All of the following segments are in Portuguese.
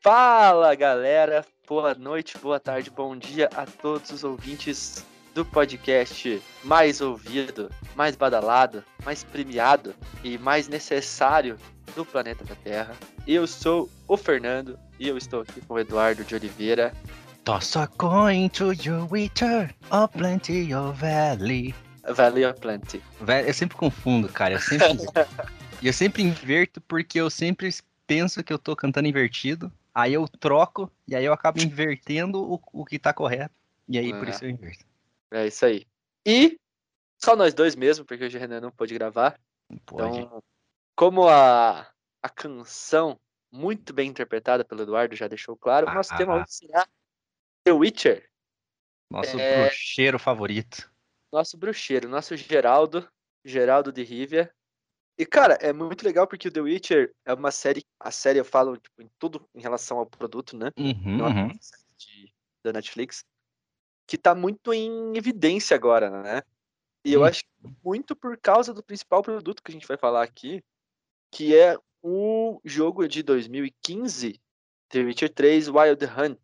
Fala galera, boa noite, boa tarde, bom dia a todos os ouvintes do podcast mais ouvido, mais badalado, mais premiado e mais necessário do planeta da Terra. Eu sou o Fernando e eu estou aqui com o Eduardo de Oliveira. Toss a coin to your witcher, or plenty or valley. Valley of Plenty. Eu sempre confundo, cara. Eu sempre, eu sempre inverto porque eu sempre penso que eu tô cantando invertido. Aí eu troco e aí eu acabo invertendo o, o que tá correto. E aí por É. isso eu inverto. É isso aí. E só nós dois mesmo, porque hoje o Renan não pôde gravar. Pode. Então, como a, a canção muito bem interpretada pelo Eduardo já deixou claro, o nosso Ah, tema ah, hoje será The Witcher, Nosso é- bruxeiro favorito. nosso bruxeiro, nosso Geraldo, Geraldo de Rivia. E, cara, é muito legal porque o The Witcher é uma série, a série eu falo tipo, em tudo em relação ao produto, né? Uhum, Não é uma uhum. série de- da Netflix, que tá muito em evidência agora, né? E eu Hum. acho que muito por causa do principal produto que a gente vai falar aqui, que é o jogo de 2015, The Witcher 3 Wild Hunt.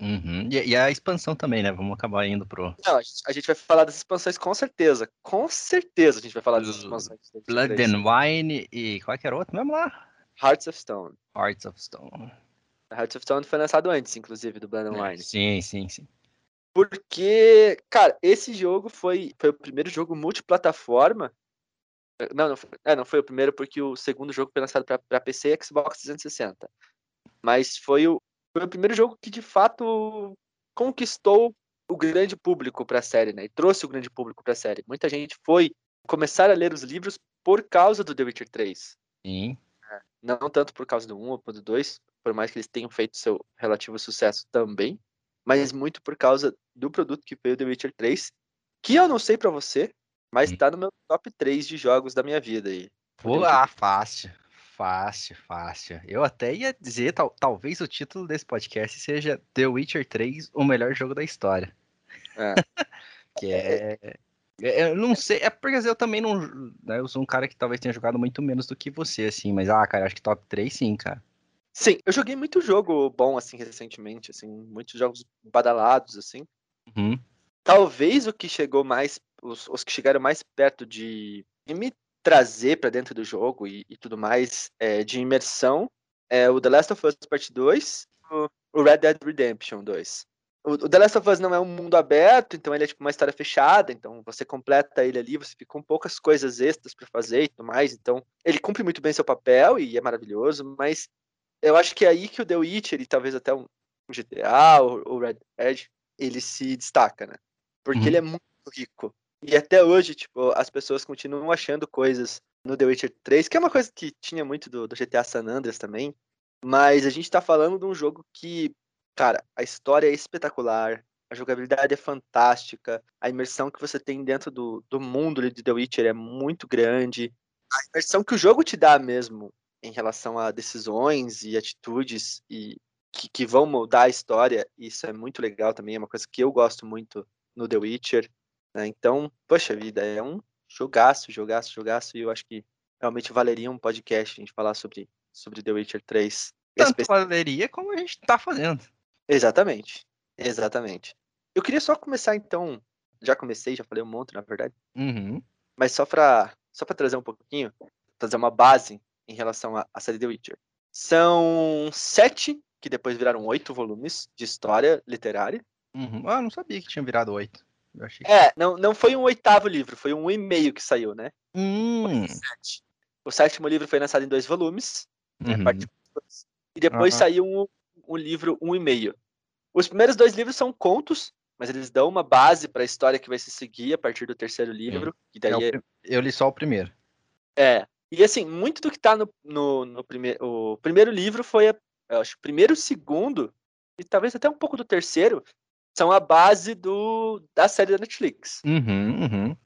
Uhum. E, e a expansão também, né? Vamos acabar indo pro Não, a gente, a gente vai falar das expansões com certeza. Com certeza a gente vai falar das expansões. Blood 3. and Wine e qual que era o outro mesmo lá? Hearts of Stone. Hearts of Stone. Hearts of Stone foi lançado antes, inclusive, do Blood and Wine. Sim, sim, sim. Porque, cara, esse jogo foi, foi o primeiro jogo multiplataforma. Não, não foi, é, não foi o primeiro, porque o segundo jogo foi lançado para PC e Xbox 360. Mas foi o, foi o primeiro jogo que, de fato, conquistou o grande público para a série, né? E trouxe o grande público para a série. Muita gente foi começar a ler os livros por causa do The Witcher 3. Sim. Não tanto por causa do 1 ou do 2, por mais que eles tenham feito seu relativo sucesso também, mas muito por causa do produto que foi o The Witcher 3, que eu não sei pra você, mas Hum. tá no meu top 3 de jogos da minha vida aí. Pô, ah, fácil. Fácil, fácil. Eu até ia dizer, tal- talvez o título desse podcast seja The Witcher 3, o melhor jogo da história. É. Que é. é- Eu não sei, é porque eu também não. né, eu sou um cara que talvez tenha jogado muito menos do que você, assim, mas, ah, cara, acho que top 3 sim, cara. Sim, eu joguei muito jogo bom, assim, recentemente, assim, muitos jogos badalados, assim. Uhum. Talvez o que chegou mais, os, os que chegaram mais perto de, trazer pra dentro do jogo e, e tudo mais, é, de imersão, é o The Last of Us Part 2 o, o Red Dead Redemption 2. O, o The Last of Us não é um mundo aberto, então ele é tipo uma história fechada, então você completa ele ali, você fica com poucas coisas extras pra fazer e tudo mais, então ele cumpre muito bem seu papel e é maravilhoso, mas eu acho que é aí que o The Witcher e talvez até um um GTA ou o Red Dead, ele se destaca, né? Porque Uhum. ele é muito rico. E até hoje, tipo, as pessoas continuam achando coisas no The Witcher 3, que é uma coisa que tinha muito do, do GTA San Andreas também. Mas a gente tá falando de um jogo que, cara, a história é espetacular, a jogabilidade é fantástica, a imersão que você tem dentro do, do mundo de The Witcher é muito grande. A imersão que o jogo te dá mesmo em relação a decisões e atitudes e que, que vão moldar a história, isso é muito legal também, é uma coisa que eu gosto muito no The Witcher. Né? Então, poxa vida, é um jogaço, jogaço, jogaço, e eu acho que realmente valeria um podcast a gente falar sobre, sobre The Witcher 3. Tanto Espe- valeria como a gente tá fazendo. Exatamente, exatamente. Eu queria só começar então, já comecei, já falei um monte, na verdade, Uhum. mas só pra, só pra trazer um pouquinho, trazer uma base em relação à, à série The Witcher. São sete, que depois viraram oito volumes de história literária. Uhum. Ah, não sabia que tinha virado 8. Achei. É, não, não foi um oitavo livro, foi um e-mail que saiu, né? Hum. O sétimo livro foi lançado em dois volumes, né, Uhum. parte e dois, e depois Aham. saiu um, um livro, um e-mail. Os primeiros dois livros são contos, mas eles dão uma base para a história que vai se seguir a partir do terceiro livro. E É daí é, Eu li só o primeiro. é. E assim, muito do que tá no, no, no primeiro. O primeiro livro foi, a, eu acho, o primeiro, o segundo, e talvez até um pouco do terceiro, são a base do, da série da Netflix. Uhum, uhum.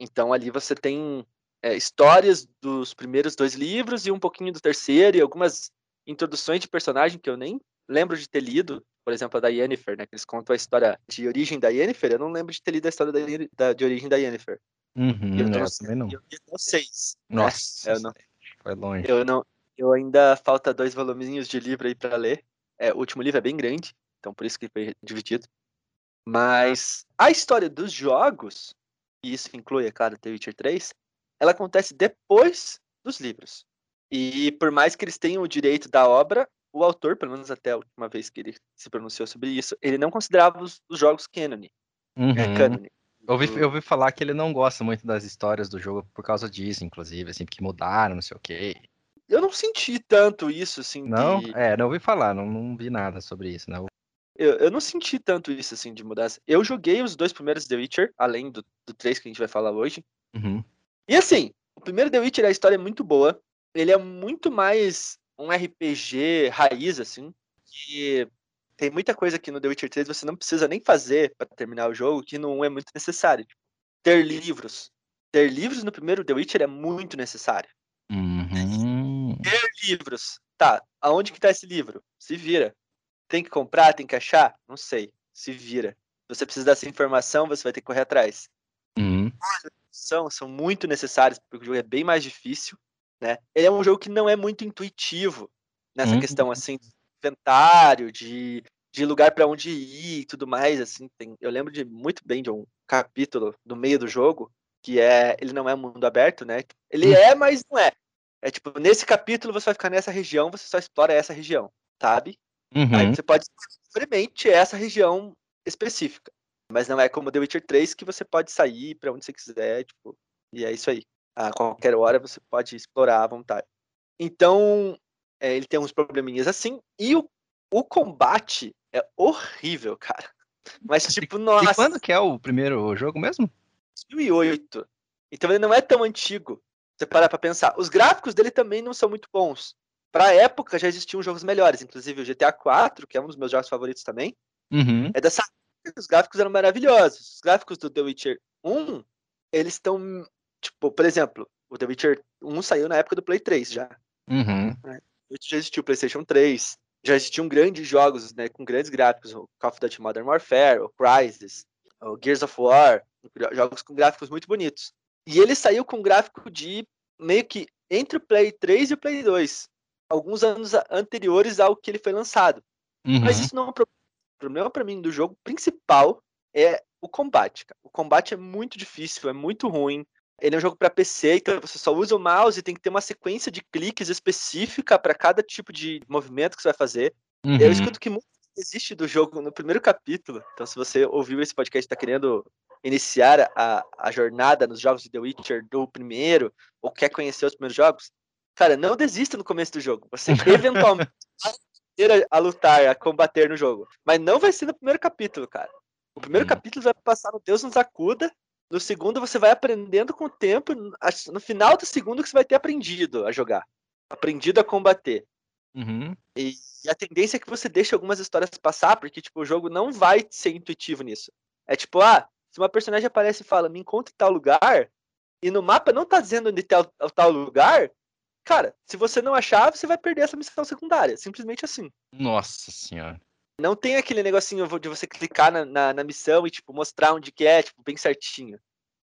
Então ali você tem é, histórias dos primeiros dois livros e um pouquinho do terceiro, e algumas introduções de personagem que eu nem lembro de ter lido. Por exemplo, a da Yennefer, né? Que eles contam a história de origem da Yennefer. Eu não lembro de ter lido a história da, da- de origem da Yennefer. Uhum, eu, eu no- também não. eu li até o seis. né? Nossa, eu não- foi longe. Eu não. Eu ainda falta dois volumezinhos de livro aí pra ler. É, o último livro é bem grande, então por isso que foi dividido. Mas a história dos jogos, e isso inclui, é claro, The Witcher 3, ela acontece depois dos livros. E por mais que eles tenham o direito da obra, o autor, pelo menos até a última vez que ele se pronunciou sobre isso, ele não considerava os, os jogos canon. Uhum. É, canon. Eu ouvi, eu ouvi falar que ele não gosta muito das histórias do jogo por causa disso, inclusive, assim, porque mudaram, não sei o quê. Eu não senti tanto isso, assim. Não? De... É, não ouvi falar, não, não vi nada sobre isso, não. Eu, eu não senti tanto isso, assim, de mudança. Eu joguei os dois primeiros The Witcher, além do, do 3 que a gente vai falar hoje. Uhum. E assim, o primeiro The Witcher, a história é muito boa. Ele é muito mais um RPG raiz, assim, que tem muita coisa que no The Witcher 3 você não precisa nem fazer para terminar o jogo, que não é muito necessário. Tipo, ter livros. Ter livros no primeiro The Witcher é muito necessário. Uhum. Ter livros. Tá, aonde que tá esse livro? Se vira. Tem que comprar, tem que achar? Não sei. Se vira. Você precisa dessa informação, você vai ter que correr atrás. Uhum. São, são muito necessários, porque o jogo é bem mais difícil. Né? Ele é um jogo que não é muito intuitivo nessa uhum. questão assim inventário, de, de lugar para onde ir e tudo mais, assim, tem, eu lembro de muito bem de um capítulo no meio do jogo que é, ele não é mundo aberto, né? Ele uhum. é, mas não é. É tipo, nesse capítulo você vai ficar nessa região, você só explora essa região, sabe? Uhum. Aí você pode experimente essa região específica. Mas não é como The Witcher 3 que você pode sair para onde você quiser, tipo, e é isso aí. A qualquer hora você pode explorar à vontade. Então, é, ele tem uns probleminhas assim. E o, o combate é horrível, cara. Mas, tipo, nossa. E quando que é o primeiro jogo mesmo? 2008. Então ele não é tão antigo. Você parar pra pensar. Os gráficos dele também não são muito bons. Pra época já existiam jogos melhores, inclusive o GTA 4, que é um dos meus jogos favoritos também. Uhum. É dessa os gráficos eram maravilhosos. Os gráficos do The Witcher 1, eles estão, tipo, por exemplo, o The Witcher 1 saiu na época do Play 3 já. Uhum. Né? já existiu o PlayStation 3, já existiam grandes jogos né, com grandes gráficos, o Call of Duty Modern Warfare, o Crysis, o Gears of War, jogos com gráficos muito bonitos. E ele saiu com gráfico de meio que entre o Play 3 e o Play 2, alguns anos anteriores ao que ele foi lançado. Uhum. Mas isso não é um problema. O problema para mim do jogo principal é o combate. Cara. O combate é muito difícil, é muito ruim. Ele é um jogo para PC, então você só usa o mouse e tem que ter uma sequência de cliques específica para cada tipo de movimento que você vai fazer. Uhum. Eu escuto que muito existe do jogo no primeiro capítulo. Então, se você ouviu esse podcast e está querendo iniciar a, a jornada nos jogos de The Witcher do primeiro, ou quer conhecer os primeiros jogos, cara, não desista no começo do jogo. Você eventualmente vai a lutar, a combater no jogo. Mas não vai ser no primeiro capítulo, cara. O primeiro uhum. capítulo vai passar no Deus nos acuda, no segundo, você vai aprendendo com o tempo. No final do segundo, que você vai ter aprendido a jogar. Aprendido a combater. Uhum. E, e, a tendência é que você deixe algumas histórias passar, porque tipo, o jogo não vai ser intuitivo nisso. É tipo, ah, se uma personagem aparece e fala, me encontre em tal lugar, e no mapa não tá dizendo onde tá o tal lugar, cara, se você não achar, você vai perder essa missão secundária. Simplesmente assim. Nossa senhora. Não tem aquele negocinho de você clicar na, na, na, missão e, tipo, mostrar onde que é, tipo, bem certinho.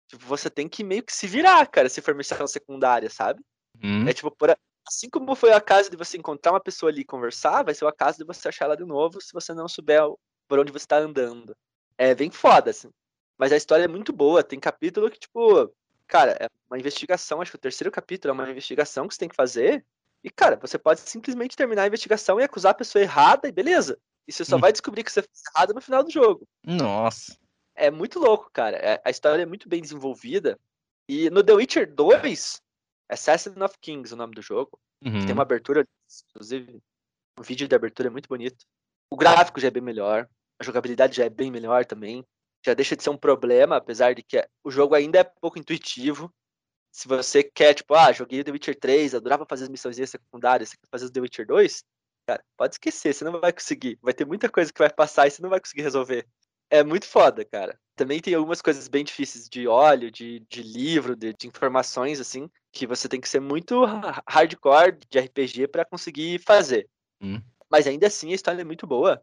Tipo, você tem que meio que se virar, cara, se for missão secundária, sabe? Hum. É tipo, por, assim como foi a casa de você encontrar uma pessoa ali e conversar, vai ser o caso de você achar ela de novo se você não souber por onde você tá andando. É bem foda, assim. Mas a história é muito boa, tem capítulo que, tipo, cara, é uma investigação, acho que o terceiro capítulo é uma investigação que você tem que fazer. E, cara, você pode simplesmente terminar a investigação e acusar a pessoa errada e beleza. E você só hum. vai descobrir que você fez errado no final do jogo. Nossa. É muito louco, cara. É, a história é muito bem desenvolvida. E no The Witcher 2, Assassin of Kings, o nome do jogo. Uhum. Tem uma abertura, inclusive, o vídeo de abertura é muito bonito. O gráfico já é bem melhor. A jogabilidade já é bem melhor também. Já deixa de ser um problema, apesar de que o jogo ainda é pouco intuitivo. Se você quer, tipo, ah, joguei The Witcher 3, adorava fazer as missões secundárias, você quer fazer o The Witcher 2, cara, pode esquecer, você não vai conseguir. Vai ter muita coisa que vai passar e você não vai conseguir resolver. É muito foda, cara. Também tem algumas coisas bem difíceis de óleo, de, de livro, de, de informações, assim, que você tem que ser muito hardcore de RPG para conseguir fazer. Hum. Mas ainda assim a história é muito boa.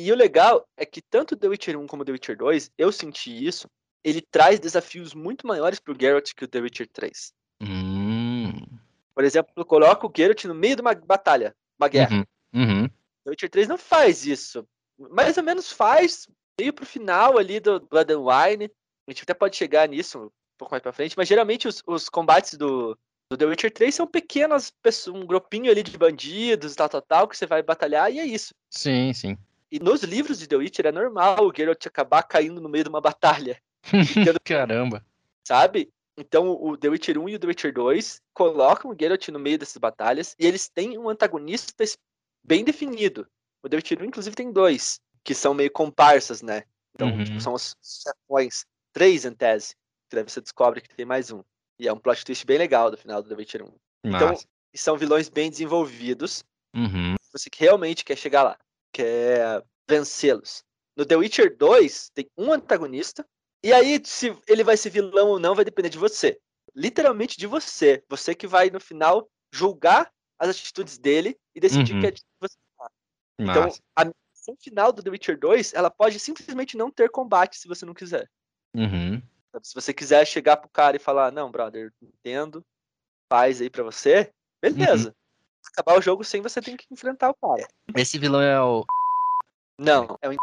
E o legal é que tanto The Witcher 1 como The Witcher 2, eu senti isso, ele traz desafios muito maiores pro Geralt que o The Witcher 3. Hum. Por exemplo, coloca o Geralt no meio de uma batalha, uma guerra. Uhum. Uhum. The Witcher 3 não faz isso. Mais ou menos faz, meio pro final ali do Blood and Wine. A gente até pode chegar nisso um pouco mais pra frente, mas geralmente os, os combates do, do The Witcher 3 são pequenas pessoas, um grupinho ali de bandidos, tal, tal, tal, que você vai batalhar e é isso. Sim, sim. E nos livros de The Witcher é normal o Geralt acabar caindo no meio de uma batalha. Caramba. Sabe? Então o The Witcher 1 e o The Witcher 2 colocam o Geralt no meio dessas batalhas e eles têm um antagonista bem definido. O The Witcher 1, inclusive, tem dois, que são meio comparsas, né? Então, Uhum. tipo, são os chefões. Três em tese. Que daí você descobre que tem mais um. E é um plot twist bem legal do final do The Witcher 1. Então, Massa. e são vilões bem desenvolvidos. Uhum. Você que realmente quer chegar lá. Quer vencê-los. No The Witcher 2, tem um antagonista. E aí, se ele vai ser vilão ou não, vai depender de você. Literalmente de você. Você que vai, no final, julgar as atitudes dele e decidir Uhum. que é de você. Então, Massa. a missão final do The Witcher 2, ela pode simplesmente não ter combate se você não quiser. Uhum. Se você quiser chegar pro cara e falar, não, brother, entendo, faz aí pra você, beleza. Acabar o jogo sem você tem que enfrentar o cara. Esse vilão é o. Não, é o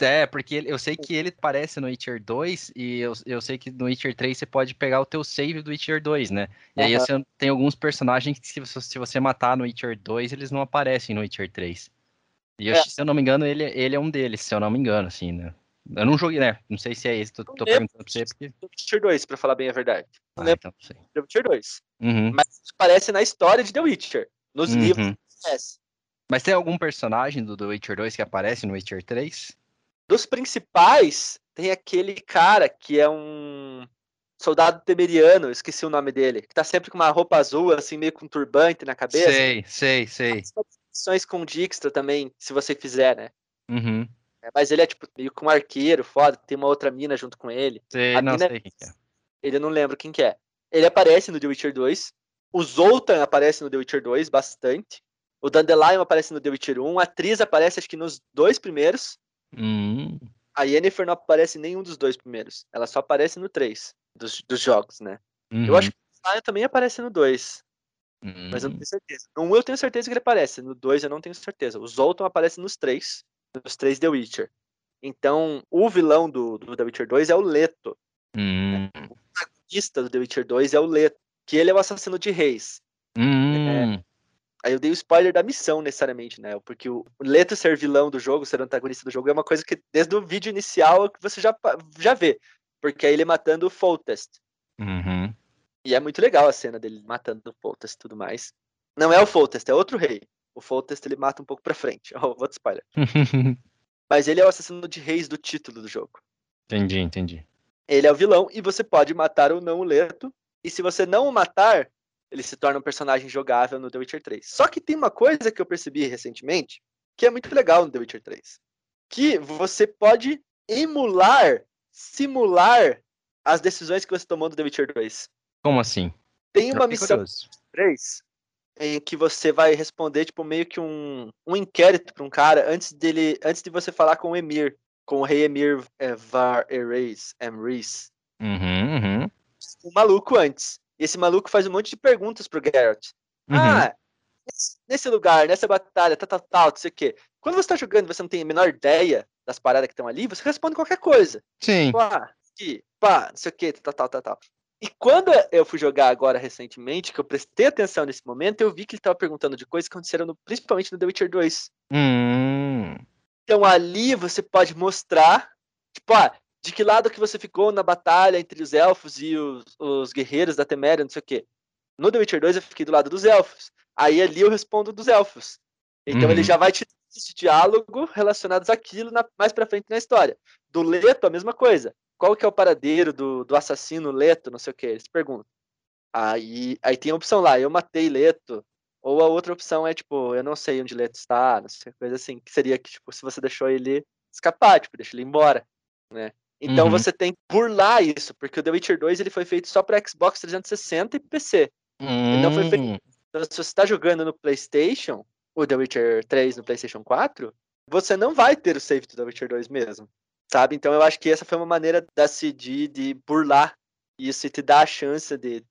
É, porque eu sei que ele aparece no Witcher 2 e eu, eu sei que no Witcher 3 você pode pegar o teu save do Witcher 2, né? E aí Aham. você, tem alguns personagens que se você, se você matar no Witcher 2, eles não aparecem no Witcher 3. E eu- É. se eu não me engano, ele, ele é um deles, se eu não me engano, assim, né? Eu não joguei, né? Não sei se é esse, tô, tô lembro. perguntando pra você porque... Witcher 2, pra falar bem a verdade. Ah, lembro então sei. Witcher 2. Uhum, Mas aparece na história de The Witcher. Nos uhum. livros. Mas tem algum personagem do The Witcher 2 que aparece no Witcher 3? Dos principais, tem aquele cara que é um soldado temeriano, esqueci o nome dele, que tá sempre com uma roupa azul, assim, meio com um turbante na cabeça. Sei, sei, sei. Missões com Dijkstra também, se você fizer, né? Uhum. É, Mas ele é, tipo, meio com um arqueiro, foda, tem uma outra mina junto com ele. Sei, A não mina- sei quem que é. Ele eu não lembro quem que é. Ele aparece no The Witcher 2. O Zoltan aparece no The Witcher 2 bastante. O Dandelion aparece no The Witcher 1. A atriz aparece, acho que nos dois primeiros. Hum, A Yennefer não aparece em nenhum dos dois primeiros. Ela só aparece no 3 dos, dos jogos, né? Eu uhum, acho que o Zion também aparece no 2, mas eu não tenho certeza. No 1 eu tenho certeza que ele aparece, no 2 eu não tenho certeza. O Zoltan aparece nos três, nos três The Witcher. Então, o vilão do, do The Witcher 2 é o Leto. Hum, O protagonista do The Witcher 2 é o Leto, que ele é o assassino de reis. hum, Aí eu dei o spoiler da missão, necessariamente, né? Porque o Leto ser vilão do jogo, ser antagonista do jogo, é uma coisa que desde o vídeo inicial você já, já vê. Porque é ele matando o Foltest. uhum. E é muito legal a cena dele matando o Foltest e tudo mais. Não é o Foltest, é outro rei. O Foltest ele mata um pouco pra frente. Ó, outro spoiler. Mas ele é o assassino de reis do título do jogo. entendi, entendi. Ele é o vilão e você pode matar ou não o Leto. E se você não o matar, ele se torna um personagem jogável no The Witcher 3. Só que tem uma coisa que eu percebi recentemente que é muito legal no The Witcher 3. Que você pode emular, simular as decisões que você tomou no The Witcher 2. Como assim? Tem uma missão curioso. 3 em que você vai responder tipo meio que um, um inquérito para um cara antes dele antes de você falar com o Emir, com o rei Emir eh, Var Emrys. Uhum, uhum, um maluco antes. E esse maluco faz um monte de perguntas pro Geralt. uhum. Ah, nesse- lugar, nessa batalha, tal, tal, tal, não sei o quê. Quando você tá jogando e você não tem a menor ideia das paradas que estão ali, você responde qualquer coisa. Sim. Tipo, ah, aqui, pá, não sei o quê, tal, tal, tal, tal. E quando eu fui jogar agora recentemente, que eu prestei atenção nesse momento, eu vi que ele tava perguntando de coisas que aconteceram no- principalmente no The Witcher 2. Hum, Então ali você pode mostrar, tipo, ah, de que lado que você ficou na batalha entre os elfos e os, os guerreiros da Teméria, não sei o quê. No The Witcher 2 eu fiquei do lado dos elfos. Aí ali eu respondo dos elfos. Então Uhum. ele já vai te dar esse diálogo relacionados àquilo na- mais pra frente na história. Do Leto, a mesma coisa. Qual que é o paradeiro do, do assassino Leto, não sei o quê? Eles perguntam. Aí, aí tem a opção lá, eu matei Leto. Ou a outra opção é, tipo, eu não sei onde Leto está, não sei, coisa assim. Que seria que, tipo, se você deixou ele escapar, tipo, deixa ele embora, né? Então Uhum. você tem que burlar isso, porque o The Witcher 2 ele foi feito só para Xbox 360 e PC. não foi feito- hum, Então, se você está jogando no PlayStation, o The Witcher 3 no PlayStation 4, você não vai ter o save do The Witcher 2 mesmo, sabe? Então eu acho que essa foi uma maneira da CD de burlar isso e te dar a chance de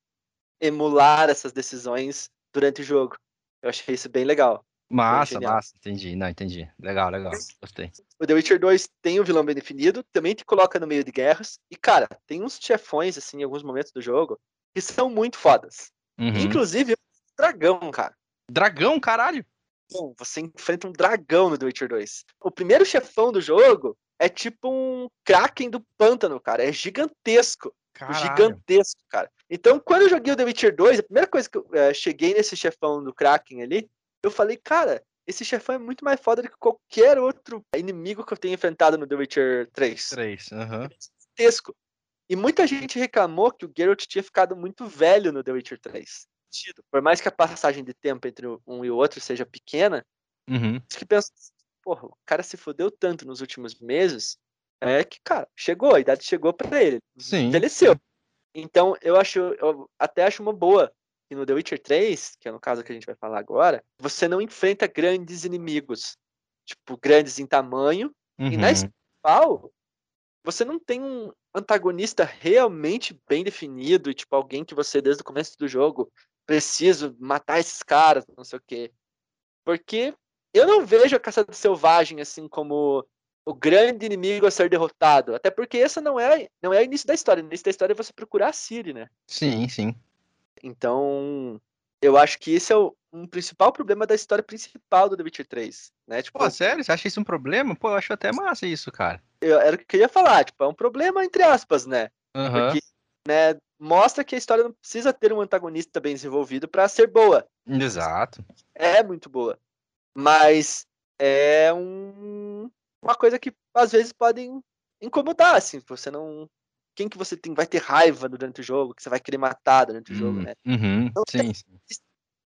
emular essas decisões durante o jogo. Eu achei isso bem legal. Massa, massa, entendi. Não, entendi. Legal, legal. Gostei. O The Witcher 2 tem o vilão bem definido, também te coloca no meio de guerras. E, cara, tem uns chefões, assim, em alguns momentos do jogo, que são muito fodas. Uhum. Inclusive, dragão, cara. Dragão, caralho. Bom, você enfrenta um dragão no The Witcher 2. O primeiro chefão do jogo é tipo um Kraken do pântano, cara. É gigantesco. Caralho. Gigantesco, cara. Então, quando eu joguei o The Witcher 2, a primeira coisa que eu é, cheguei nesse chefão do Kraken ali, eu falei, cara, esse chefão é muito mais foda do que qualquer outro inimigo que eu tenha enfrentado no The Witcher 3. 3, aham. Uhum. Gigantesco. E muita gente reclamou que o Geralt tinha ficado muito velho no The Witcher 3. Por mais que a passagem de tempo entre um e o outro seja pequena, uhum. que pensa, porra, o cara se fodeu tanto nos últimos meses, é que, cara, chegou, a idade chegou para ele. Sim. Envelheceu. Então, eu acho, eu até acho uma boa que no The Witcher 3, que é no caso que a gente vai falar agora, você não enfrenta grandes inimigos, tipo, grandes em tamanho, uhum. e na principal, você não tem um antagonista realmente bem definido, e tipo, alguém que você, desde o começo do jogo, preciso matar esses caras, não sei o quê. Porque eu não vejo a caça do selvagem assim como o grande inimigo a ser derrotado. Até porque essa não é, não é o início da história. O início da história é você procurar a Ciri, né? Sim, sim. Então, eu acho que esse é o um principal problema da história principal do The Witcher 3, né? Tipo, Pô, sério? Você acha isso um problema? Pô, eu acho até massa isso, cara. Eu, era o que eu ia falar, tipo, é um problema entre aspas, né? Uhum. Porque, né, mostra que a história não precisa ter um antagonista bem desenvolvido para ser boa. Exato. É muito boa. Mas é um, uma coisa que às vezes podem incomodar, assim, você não quem que você tem vai ter raiva durante o jogo, que você vai querer matar durante o jogo, Hum, né? Uhum, Então, sim, sim.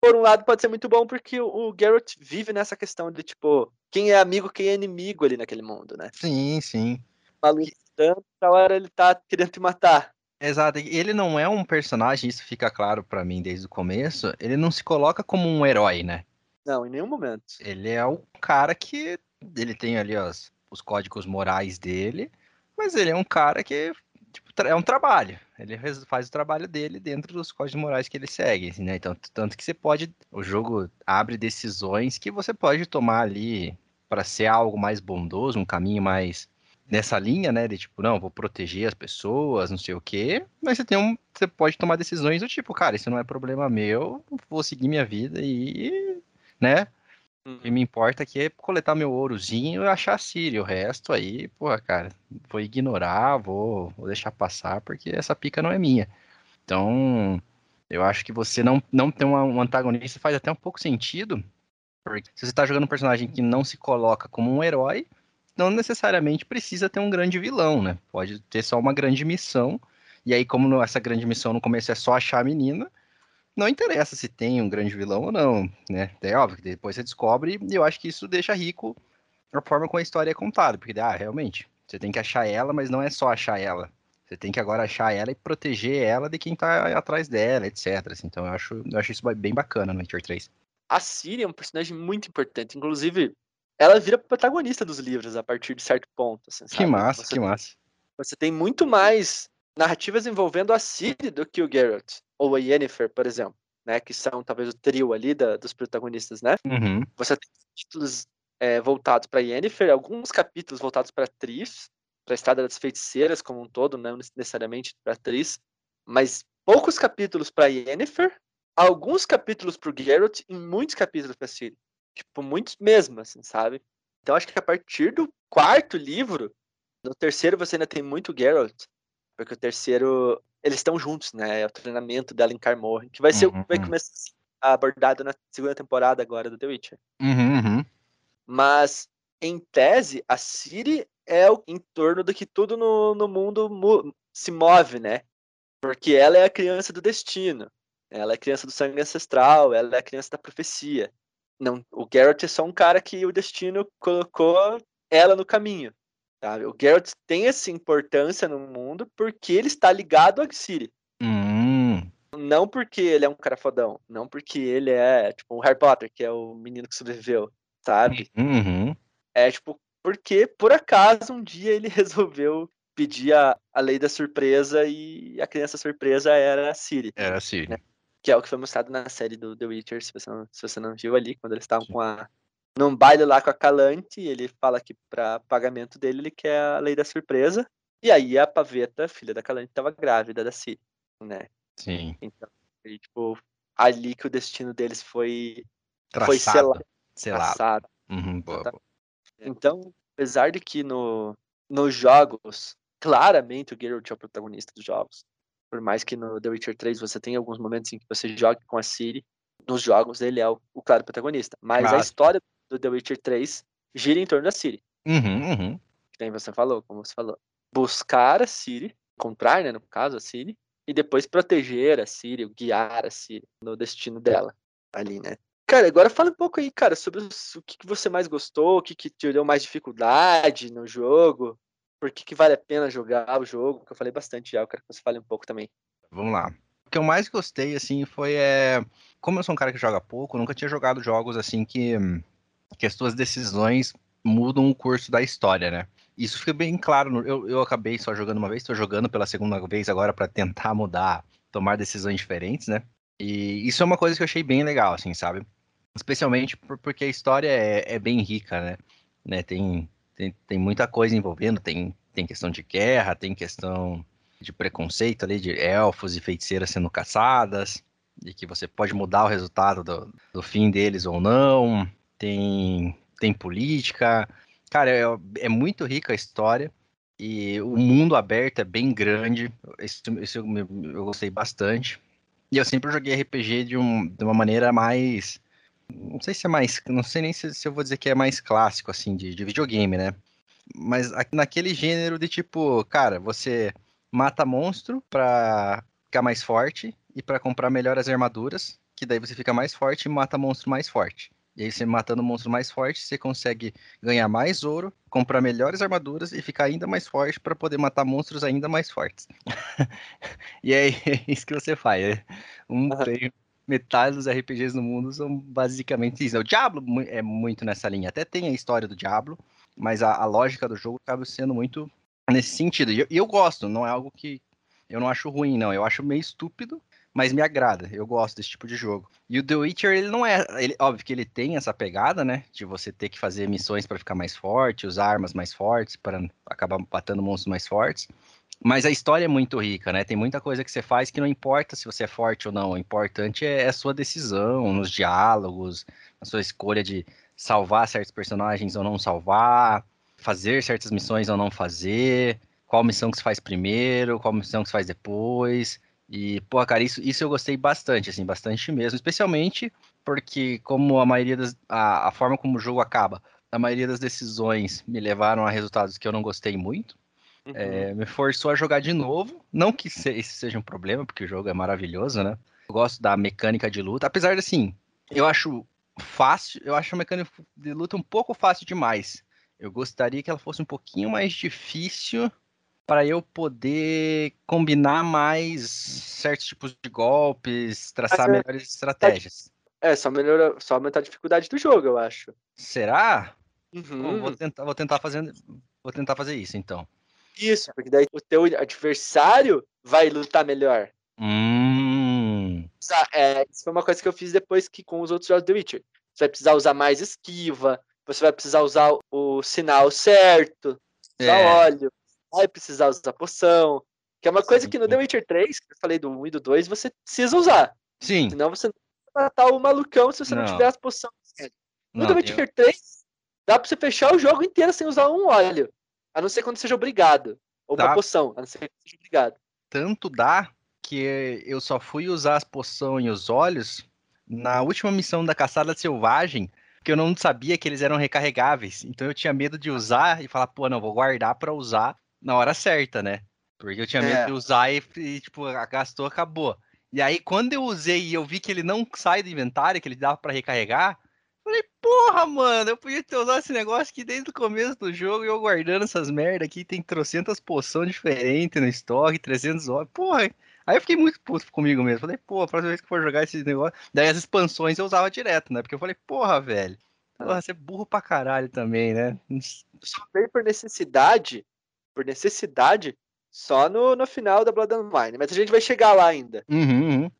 por um lado pode ser muito bom porque o, o Geralt vive nessa questão de tipo, quem é amigo, quem é inimigo ali naquele mundo, né? Sim, sim. Maluco tanto, na hora ele tá querendo te matar. Exato. Ele não é um personagem, isso fica claro pra mim desde o começo. Ele não se coloca como um herói, né? Não, em nenhum momento. Ele é o cara que ele tem ali os, os códigos morais dele, mas ele é um cara que tipo, é um trabalho. Ele faz o trabalho dele dentro dos códigos morais que ele segue, né? Então, tanto que você pode, o jogo abre decisões que você pode tomar ali para ser algo mais bondoso, um caminho mais nessa linha, né, de tipo, não, vou proteger as pessoas, não sei o quê, mas você tem um, você pode tomar decisões do tipo, cara, isso não é problema meu, vou seguir minha vida e, né, o que me importa aqui é coletar meu ourozinho e achar a Siri. O resto aí, porra, cara, vou ignorar, vou, vou deixar passar, porque essa pica não é minha. Então, eu acho que você não, não ter um antagonista faz até um pouco sentido. Porque se você tá jogando um personagem que não se coloca como um herói, não necessariamente precisa ter um grande vilão, né? Pode ter só uma grande missão. E aí, como essa grande missão no começo é só achar a menina, não interessa se tem um grande vilão ou não, né? É óbvio que depois você descobre, e eu acho que isso deixa rico a forma como a história é contada, porque, ah, realmente, você tem que achar ela, mas não é só achar ela. Você tem que agora achar ela e proteger ela de quem tá atrás dela, etc. Assim, então eu acho, eu acho isso bem bacana no Witcher 3. A Ciri é um personagem muito importante, inclusive, ela vira protagonista dos livros a partir de certo ponto. Assim, que massa, você, que massa. Você tem muito mais narrativas envolvendo a Ciri do que o Geralt ou a Yennefer, por exemplo, né, que são talvez o trio ali da, dos protagonistas, né? Uhum. Você tem títulos é, voltados para Yennefer, alguns capítulos voltados para Triss, para a Estrada das Feiticeiras como um todo, não necessariamente para Triss, mas poucos capítulos para Yennefer, alguns capítulos para o Geralt e muitos capítulos para Ciri. Tipo, muitos mesmo, assim, sabe? Então acho que a partir do quarto livro, no terceiro você ainda tem muito Geralt, porque o terceiro eles estão juntos, né? É o treinamento dela em Carmorren, que vai ser Uhum, vai uhum. começar abordado na segunda temporada agora do The Witcher. Uhum, uhum. Mas em tese, a Ciri é o em torno do que tudo no, no mundo mu- se move, né? Porque ela é a criança do destino. Ela é a criança do sangue ancestral, ela é a criança da profecia. Não, o Geralt é só um cara que o destino colocou ela no caminho. Sabe? O Geralt tem essa importância no mundo porque ele está ligado a Ciri. Hum, Não porque ele é um cara fodão, não porque ele é tipo um Harry Potter, que é o menino que sobreviveu, sabe? uhum. É tipo, porque por acaso um dia ele resolveu pedir a, a lei da surpresa e a criança surpresa era a Siri. Era assim. Né? que é o que foi mostrado na série do The Witcher, se você não, se você não viu ali, quando eles estavam com a num baile lá com a Calante, ele fala que para pagamento dele ele quer a lei da surpresa. E aí a Paveta, filha da Calante, estava grávida da Ciri, né? Sim. Então, aí, tipo, ali que o destino deles foi Traçado. foi selado. Selado. traçado. Uhum, boa, Tá. boa. Então, apesar de que no, nos jogos, claramente o Geralt é o protagonista dos jogos. Por mais que no The Witcher 3 você tenha alguns momentos em que você joga com a Ciri, nos jogos ele é o, o claro protagonista. Mas a Claro. história do The Witcher 3 gira em torno da Ciri. Uhum, uhum. Que nem você falou, como você falou. Buscar a Ciri, encontrar, né, no caso, a Ciri, e depois proteger a Ciri, guiar a Ciri no destino dela ali, né? Cara, agora fala um pouco aí, cara, sobre o que, que você mais gostou, o que, que te deu mais dificuldade no jogo, por que, que vale a pena jogar o jogo, que eu falei bastante já, eu quero que você fale um pouco também. Vamos lá. O que eu mais gostei, assim, foi. É... Como eu sou um cara que joga pouco, nunca tinha jogado jogos assim que, que as tuas decisões mudam o curso da história, né? Isso fica bem claro. Eu, eu acabei só jogando uma vez, estou jogando pela segunda vez agora para tentar mudar, tomar decisões diferentes, né? E isso é uma coisa que eu achei bem legal, assim, sabe? Especialmente por- porque a história é, é bem rica, né? né? Tem, tem, tem muita coisa envolvendo, tem, tem questão de guerra, tem questão de preconceito ali, de elfos e feiticeiras sendo caçadas, de que você pode mudar o resultado do, do fim deles ou não, tem, tem política. Cara, é, é muito rica a história e o mundo aberto é bem grande, isso, isso eu, eu gostei bastante. E eu sempre joguei RPG de, um, de uma maneira mais. Não sei se é mais. Não sei nem se, se eu vou dizer que é mais clássico, assim, de, de videogame, né? Mas naquele gênero de tipo, cara, você mata monstro pra ficar mais forte e pra comprar melhores armaduras, que daí você fica mais forte e mata monstro mais forte. E aí você matando monstro mais forte, você consegue ganhar mais ouro, comprar melhores armaduras e ficar ainda mais forte pra poder matar monstros ainda mais fortes. e é isso que você faz. é Um, tem- metade dos RPGs no mundo são basicamente isso. O Diablo é muito nessa linha. Até tem a história do Diablo, mas a, a lógica do jogo acaba sendo muito nesse sentido. E eu, e eu gosto, não é algo que eu não acho ruim, não. Eu acho meio estúpido, mas me agrada. Eu gosto desse tipo de jogo. E o The Witcher, ele não é. Ele, óbvio que ele tem essa pegada, né? De você ter que fazer missões para ficar mais forte, usar armas mais fortes, para acabar matando monstros mais fortes. Mas a história é muito rica, né? Tem muita coisa que você faz que não importa se você é forte ou não. O importante é a sua decisão, nos diálogos, a sua escolha de salvar certos personagens ou não salvar, fazer certas missões ou não fazer, qual missão que se faz primeiro, qual missão que se faz depois. E, pô, cara, isso, isso eu gostei bastante, assim, bastante mesmo. Especialmente porque, como a maioria das. A, a forma como o jogo acaba, a maioria das decisões me levaram a resultados que eu não gostei muito. Uhum. É, me forçou a jogar de novo. Não que se- esse seja um problema, porque o jogo é maravilhoso, né? Eu gosto da mecânica de luta. Apesar de, assim, eu acho fácil, eu acho a mecânica de luta um pouco fácil demais. Eu gostaria que ela fosse um pouquinho mais difícil para eu poder combinar mais certos tipos de golpes, traçar Mas é- melhores estratégias. É, só, melhora, só aumentar a dificuldade do jogo, eu acho. Será? Bom, Uhum. vou tentar, vou tentar fazer, vou tentar fazer isso, então. Isso, porque daí o teu adversário vai lutar melhor. Hum, É, isso foi uma coisa que eu fiz depois que com os outros jogos do Witcher. Você vai precisar usar mais esquiva, você vai precisar usar o, o sinal certo, usar É. óleo, vai precisar usar poção. Que é uma coisa Sim. que no The Witcher 3, que eu falei do 1 e do 2, você precisa usar. sim. Senão você não vai matar o malucão se você não, Não. tiver as poções. No Não, The eu- Witcher 3, dá pra você fechar o jogo inteiro sem usar um óleo. A não ser quando seja obrigado. Ou Tá. uma poção, a não ser que seja obrigado. tanto dá que eu só fui usar as poções e os olhos na última missão da Caçada Selvagem, que eu não sabia que eles eram recarregáveis. Então eu tinha medo de usar e falar, pô, não, vou guardar pra usar na hora certa, né? Porque eu tinha medo É. de usar e, e, tipo, gastou, acabou. E aí, quando eu usei e eu vi que ele não sai do inventário, que ele dava pra recarregar, falei, porra, mano, eu podia ter usado esse negócio aqui desde o começo do jogo e eu guardando essas merda aqui, tem trocentas poções diferentes no estoque, 300 horas, porra. Aí eu fiquei muito puto comigo mesmo, falei, pô, a próxima vez que for jogar esse negócio, daí as expansões eu usava direto, né, porque eu falei, porra, velho, porra, você é burro pra caralho também, né? Só veio por necessidade, por necessidade, só no, no final da Blood and Wine. Mas a gente vai chegar lá ainda. Uhum, uhum.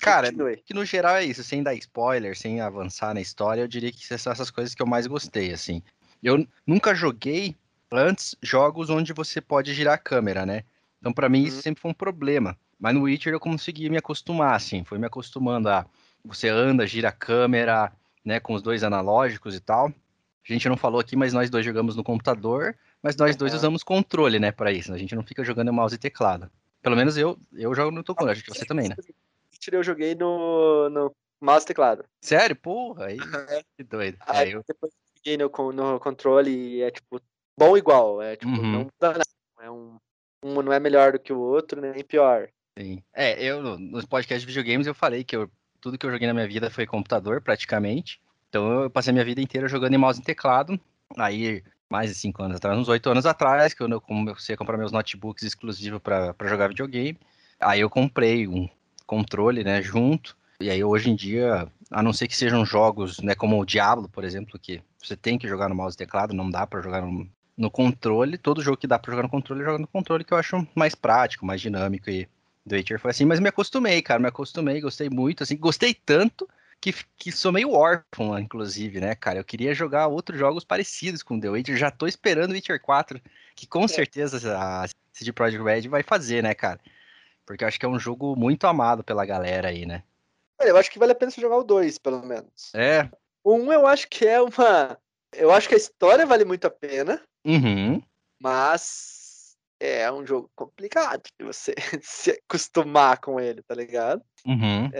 Cara, Continue. que no geral é isso, sem dar spoiler, sem avançar na história, eu diria que são essas coisas que eu mais gostei, assim. Eu nunca joguei antes jogos onde você pode girar a câmera, né? Então pra mim isso Uhum. sempre foi um problema. Mas no Witcher eu consegui me acostumar, assim, foi me acostumando a você anda, gira a câmera, né, com os dois analógicos e tal. A gente não falou aqui, mas nós dois jogamos no computador, mas nós dois usamos controle, né, pra isso. A gente não fica jogando mouse e teclado. Pelo menos eu, eu jogo no controle, acho que você também, né? Eu joguei no, no mouse e teclado. Sério? Porra, aí que doido. É, Aí eu, depois eu joguei no, no controle e é tipo bom igual. É tipo, Uhum. não muda nada. É um, um não é melhor do que o outro, nem pior. sim. É, eu no- nos podcasts de videogames eu falei que eu, tudo que eu joguei na minha vida foi computador, praticamente. Então eu passei a minha vida inteira jogando em mouse e teclado. Aí, mais de cinco anos atrás, uns oito anos atrás, que eu comecei a comprar meus notebooks exclusivos para jogar videogame. Aí eu comprei um controle, né, junto. E aí hoje em dia, a não ser que sejam jogos, né, como o Diablo, por exemplo, que você tem que jogar no mouse e teclado, não dá para jogar no, no controle. Todo jogo que dá para jogar no controle, eu jogo no controle que eu acho mais prático, mais dinâmico e The Witcher foi assim, mas me acostumei, cara, me acostumei, gostei muito, assim, gostei tanto que, que sou meio órfão, inclusive, né, cara? Eu queria jogar outros jogos parecidos com The Witcher, já tô esperando Witcher 4, que com certeza a CD Projekt Red vai fazer, né, cara? Porque eu acho que é um jogo muito amado pela galera aí, né? Eu acho que vale a pena você jogar o 2, pelo menos. É. O 1 eu acho que é uma. Eu acho que a história vale muito a pena, Uhum. mas é um jogo complicado de você se acostumar com ele, tá ligado? Uhum. O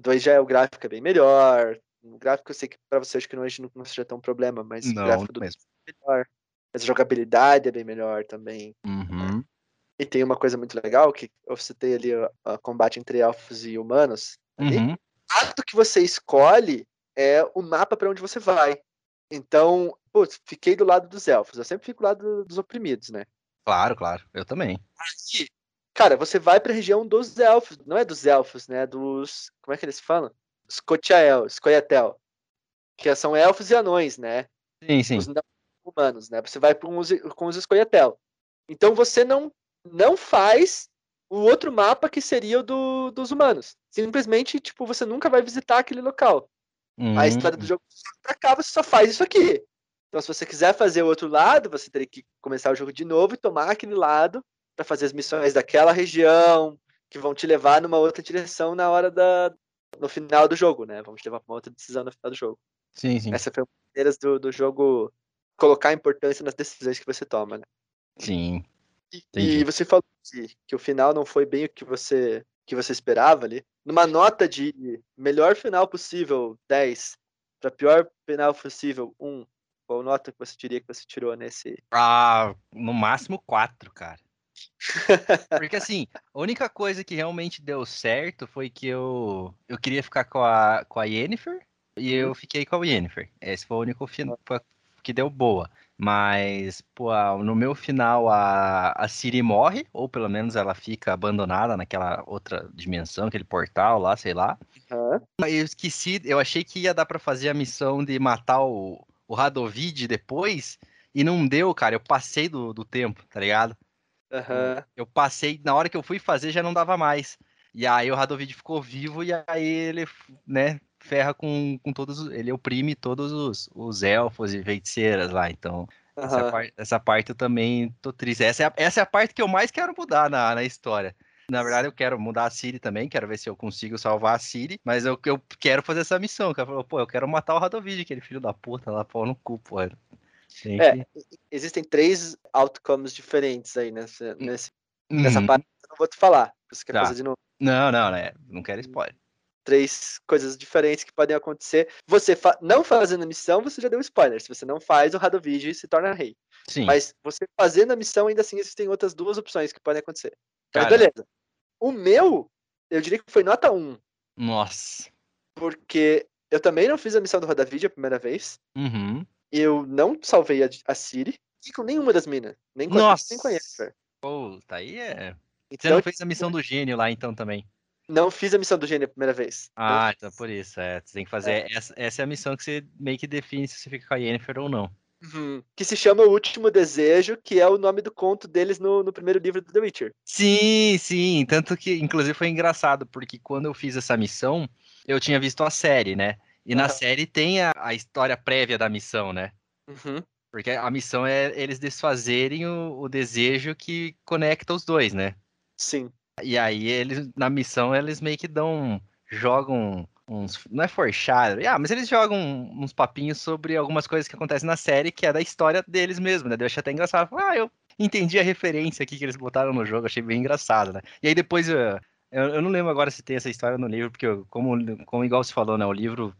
2 já é o gráfico é bem melhor. O gráfico eu sei que pra você acho que não, hoje não, não seja tão problema, mas o Não, gráfico do mesmo. 2 é melhor. Mas a jogabilidade é bem melhor também. Uhum. E tem uma coisa muito legal, que eu citei ali o o combate entre elfos e humanos. ali. Uhum. O lado que você escolhe é o mapa pra onde você vai. Então, putz, fiquei do lado dos elfos. Eu sempre fico do lado dos oprimidos, né? Claro, claro. Eu também. Aí, cara, você vai pra região dos elfos. Não é dos elfos, né? Dos. Como é que eles falam? Scotiael, Scoia'tael. Que são elfos e anões, né? Sim, sim. Os não humanos, né? Você vai com os, com os Scoia'tael. Então você não, não faz o outro mapa que seria o do, dos humanos. Simplesmente, tipo, você nunca vai visitar aquele local. A história do jogo pra cá, você só faz isso aqui. Então, se você quiser fazer o outro lado, você teria que começar o jogo de novo e tomar aquele lado para fazer as missões daquela região que vão te levar numa outra direção na hora da no final do jogo, né? Vão te levar para uma outra decisão no final do jogo. Sim, sim. Essa foi uma das maneiras do, do jogo colocar importância nas decisões que você toma, né? Sim. E, e você falou que, que o final não foi bem o que você que você esperava ali. Numa nota de melhor final possível, 10, para pior final possível, 1. Qual nota que você diria que você tirou nesse? Ah, no máximo quatro, cara. Porque assim, a única coisa que realmente deu certo foi que eu, eu queria ficar com a, com a Yennefer e eu fiquei com a Yennefer. Esse foi o único final que deu boa. Mas, pô, no meu final a, a Ciri morre, ou pelo menos ela fica abandonada naquela outra dimensão, aquele portal lá, sei lá. Hã? Eu esqueci, eu achei que ia dar pra fazer a missão de matar o, o Radovid depois, e não deu, cara. Eu passei do, do tempo, tá ligado? Aham. Eu passei, na hora que eu fui fazer já não dava mais. E aí o Radovid ficou vivo e aí ele, né, ferra com, com todos, os- ele oprime todos os, os elfos e feiticeiras lá. Então, essa, Aham. par- essa parte eu também tô triste. Essa é, a, essa é a parte que eu mais quero mudar na, na história. Na verdade, eu quero mudar a Ciri também, quero ver se eu consigo salvar a Ciri, mas eu, eu quero fazer essa missão. Que ela falou, pô, eu quero matar o Radovid, aquele filho da puta lá, pô, no cu, pô. Tem É, que- Existem três outcomes diferentes aí nessa, nesse, nessa Uhum. parte. Eu não vou te falar. Você quer Tá. fazer de novo? Não, não, né? Não quero spoiler. Três coisas diferentes que podem acontecer. Você fa- não fazendo a missão, você já deu spoiler. Se você não faz, o Radovid se torna rei. Sim. Mas você fazendo a missão, ainda assim existem outras duas opções que podem acontecer. Mas Cara. beleza. O meu, eu diria que foi nota 1, Nossa. porque eu também não fiz a missão do Rodavid a primeira vez. Uhum. Eu não salvei a, a Siri e com nenhuma das minas. Nem com a Nossa. nem. Puta, aí é. Você Então, não fez a missão do gênio lá então também. não fiz a missão do gênio a primeira vez. Não Ah, fiz. então por isso, é. Você tem que fazer. Essa, essa é a missão que você meio que define se você fica com a Yennefer ou não. Uhum. Que se chama O Último Desejo, que é o nome do conto deles no, no primeiro livro do The Witcher. Sim, sim. Tanto que, inclusive, foi engraçado, porque quando eu fiz essa missão, eu tinha visto a série, né? E na série tem a, a, história prévia da missão, né? Uhum. Porque a missão é eles desfazerem o, o, desejo que conecta os dois, né? Sim. E aí eles, na missão, eles meio que dão. jogam uns. Não é forchado, ah, mas eles jogam uns papinhos sobre algumas coisas que acontecem na série, que é da história deles mesmo, né? Eu achei até engraçado. Ah, eu entendi a referência aqui que eles botaram no jogo, achei bem engraçado, né? E aí depois. Eu, eu não lembro agora se tem essa história no livro, porque, eu, como, como igual você falou, né? O livro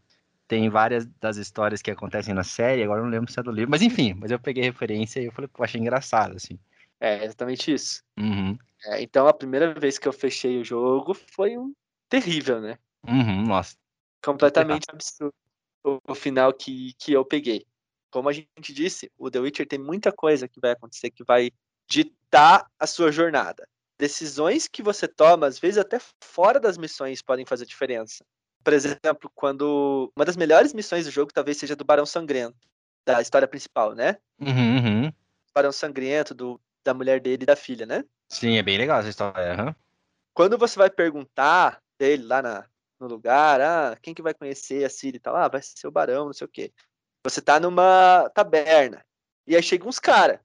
tem várias das histórias que acontecem na série, agora eu não lembro se é do livro, mas enfim, mas eu peguei referência e eu falei, pô, achei engraçado, assim. É, exatamente isso. Uhum. É, então a primeira vez que eu fechei o jogo foi um terrível, né? Uhum, nossa completamente absurdo o, o, final que, que eu peguei. Como a gente disse, o The Witcher tem muita coisa que vai acontecer que vai ditar a sua jornada. Decisões que você toma, às vezes até fora das missões, podem fazer diferença. Por exemplo, quando uma das melhores missões do jogo talvez seja do Barão Sangrento, da história principal, né? Uhum, uhum. Barão Sangrento, do, da mulher dele e da filha, né? Sim, é bem legal essa história. Uhum. Quando você vai perguntar dele lá na, no lugar, ah, quem que vai conhecer a Siri e tal? Ah, vai ser o Barão, não sei o quê. Você tá numa taberna, e aí chegam uns caras.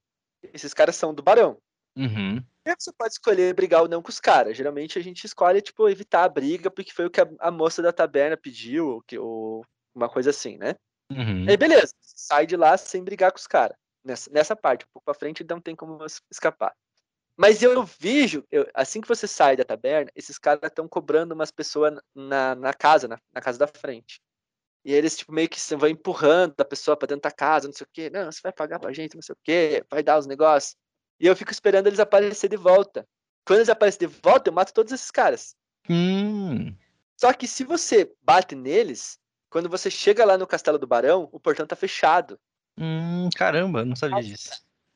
Esses caras são do Barão. Uhum. Você pode escolher brigar ou não com os caras. Geralmente a gente escolhe, tipo, evitar a briga, porque foi o que a, a moça da taberna pediu, ou, que, ou uma coisa assim, né? Uhum. Aí beleza, sai de lá sem brigar com os caras. Nessa, nessa parte, um pouco pra frente, não tem como escapar. Mas eu vejo, eu, assim que você sai da taberna, esses caras estão cobrando umas pessoas na, na casa, na, na, casa da frente. E eles, tipo, meio que vão empurrando a pessoa pra dentro da casa, não sei o quê. Não, você vai pagar pra gente, não sei o quê, vai dar os negócios. E eu fico esperando eles aparecer de volta. Quando eles aparecem de volta, eu mato todos esses caras. Hum. Só que se você bate neles, quando você chega lá no Castelo do Barão, o portão tá fechado. Hum, caramba, não sabia disso.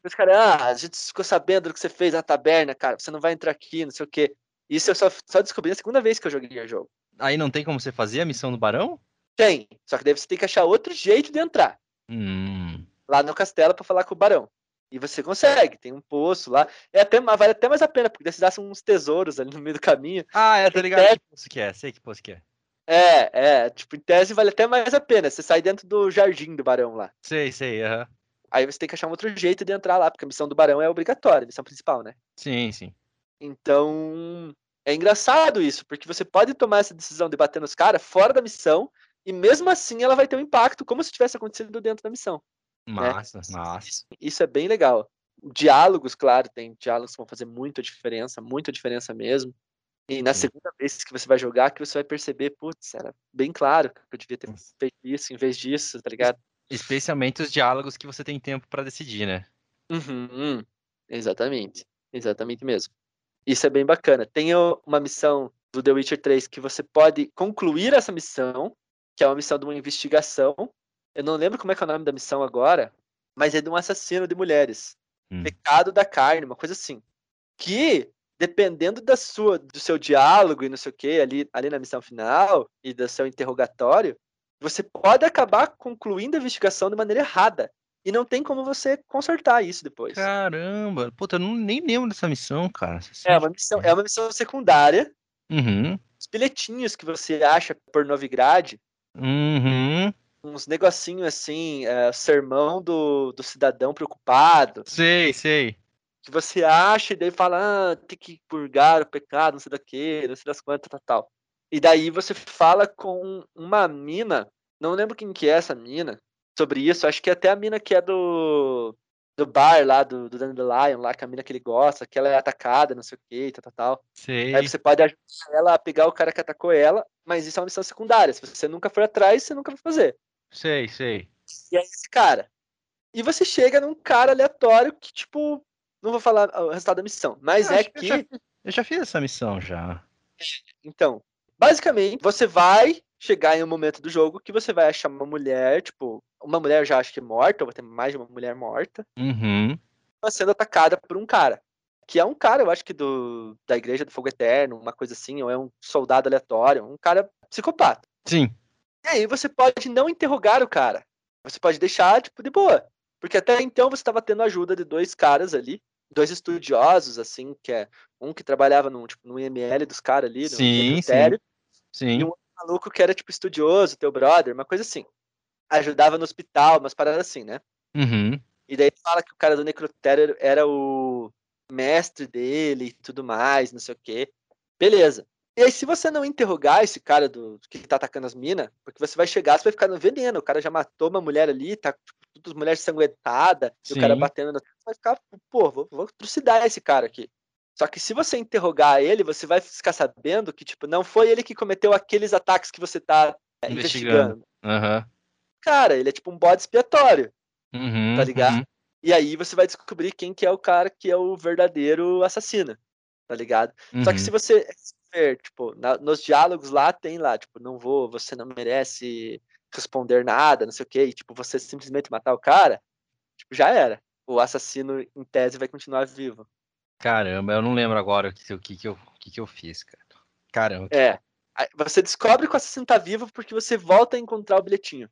Os caras, ah, a gente ficou sabendo do que você fez na taberna, cara, você não vai entrar aqui, não sei o quê. Isso eu só, só descobri na segunda vez que eu joguei o jogo. Aí não tem como você fazer a missão do Barão? Tem, só que daí você tem que achar outro jeito de entrar. Hum. Lá no castelo para falar com o Barão. E você consegue, tem um poço lá. É até, vale até mais a pena, porque você dá uns tesouros ali no meio do caminho. Ah, é, tá ligado? Que poço que é, sei que poço que é. É, é, tipo, em tese vale até mais a pena. Você sai dentro do jardim do Barão lá. Sei, sei, aham. Uhum. Aí você tem que achar um outro jeito de entrar lá, porque a missão do Barão é obrigatória, a missão principal, né? Sim, sim. Então, é engraçado isso, porque você pode tomar essa decisão de bater nos caras fora da missão, e mesmo assim ela vai ter um impacto, como se tivesse acontecido dentro da missão. Massa, né? massa. Isso é bem legal. Diálogos, claro, tem diálogos que vão fazer muita diferença, muita diferença mesmo. E na Sim. segunda vez que você vai jogar, que você vai perceber, putz, era bem claro que eu devia ter feito isso em vez disso, tá ligado? Especialmente os diálogos que você tem tempo para decidir, né? Uhum, exatamente. Exatamente mesmo. Isso é bem bacana. Tem uma missão do The Witcher 3 que você pode concluir essa missão, que é uma missão de uma investigação. Eu não lembro como é que é o nome da missão agora, mas é de um assassino de mulheres. Hum. Pecado da carne, uma coisa assim. Que, dependendo da sua, do seu diálogo e não sei o que, ali, ali na missão final, e do seu interrogatório, você pode acabar concluindo a investigação de maneira errada. E não tem como você consertar isso depois. Caramba, puta, eu não, nem lembro dessa missão, cara. É uma missão, é uma missão secundária. Uhum. Os bilhetinhos que você acha por Novigrad. Uhum. Uns negocinhos assim, é, sermão do, do cidadão preocupado. Sei, sei. Que você acha e daí fala, ah, tem que purgar o pecado, não sei da que, não sei das quantas, tal, tal. E daí você fala com uma mina, não lembro quem que é essa mina, sobre isso. Acho que é até a mina que é do, do bar lá, do, do Dandelion, lá, que é a mina que ele gosta, que ela é atacada, não sei o que, tal, tal, tal. Sei. Aí você pode ajudar ela a pegar o cara que atacou ela, mas isso é uma missão secundária. Se você nunca for atrás, você nunca vai fazer. Sei, sei. E é esse cara. E você chega num cara aleatório que, tipo, não vou falar o resultado da missão, mas eu é que. Eu já, eu já fiz essa missão já. Então, Basicamente, você vai chegar em um momento do jogo que você vai achar uma mulher, tipo, uma mulher já acho que morta, ou vai ter mais de uma mulher morta, uhum. sendo atacada por um cara. Que é um cara, eu acho que do, da Igreja do Fogo Eterno, uma coisa assim, ou é um soldado aleatório, um cara psicopata. Sim. E aí você pode não interrogar o cara. Você pode deixar, tipo, de boa. Porque até então você estava tendo ajuda de dois caras ali, dois estudiosos, assim, que é um que trabalhava no, tipo, no IML dos caras ali, sim, no sim, sim. e um outro maluco que era, tipo, estudioso, teu brother, uma coisa assim. Ajudava no hospital, umas paradas assim, né? Uhum. E daí fala que o cara do necrotério era o mestre dele e tudo mais, não sei o quê. Beleza. E aí, se você não interrogar esse cara do que tá atacando as minas, porque você vai chegar, você vai ficar no veneno. O cara já matou uma mulher ali, tá todas as mulheres sanguentadas, e o cara batendo na. Você vai ficar, pô, vou, vou trucidar esse cara aqui. Só que se você interrogar ele, você vai ficar sabendo que, tipo, não foi ele que cometeu aqueles ataques que você tá é, Investigando. investigando. Aham. Cara, ele é tipo um bode expiatório. Uhum, Tá ligado? uhum. E aí você vai descobrir quem que é o cara que é o verdadeiro assassino, tá ligado? Só que Uhum. se você ver, tipo, na- nos diálogos lá tem lá, tipo, não vou, você não merece responder nada, não sei o quê, e tipo, você simplesmente matar o cara, tipo, já era. O assassino, em tese, vai continuar vivo. Caramba, eu não lembro agora o que, o que, que, eu, o que, que eu fiz, cara. Caramba. que- É. Você descobre que o assassino tá vivo porque você volta a encontrar o bilhetinho.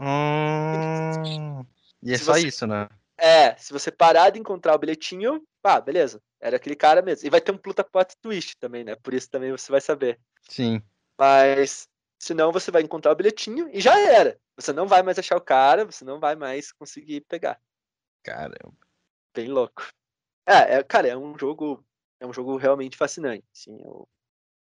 Hum, E é Se só você- isso, né? É, se você parar de encontrar o bilhetinho, pá, beleza. Era aquele cara mesmo. E vai ter um pluta plot twist também, né? Por isso também você vai saber. Sim. Mas senão você vai encontrar o bilhetinho e já era. Você não vai mais achar o cara, você não vai mais conseguir pegar. Caramba. Bem louco. É, é, cara, é um jogo. É um jogo realmente fascinante. Assim, eu-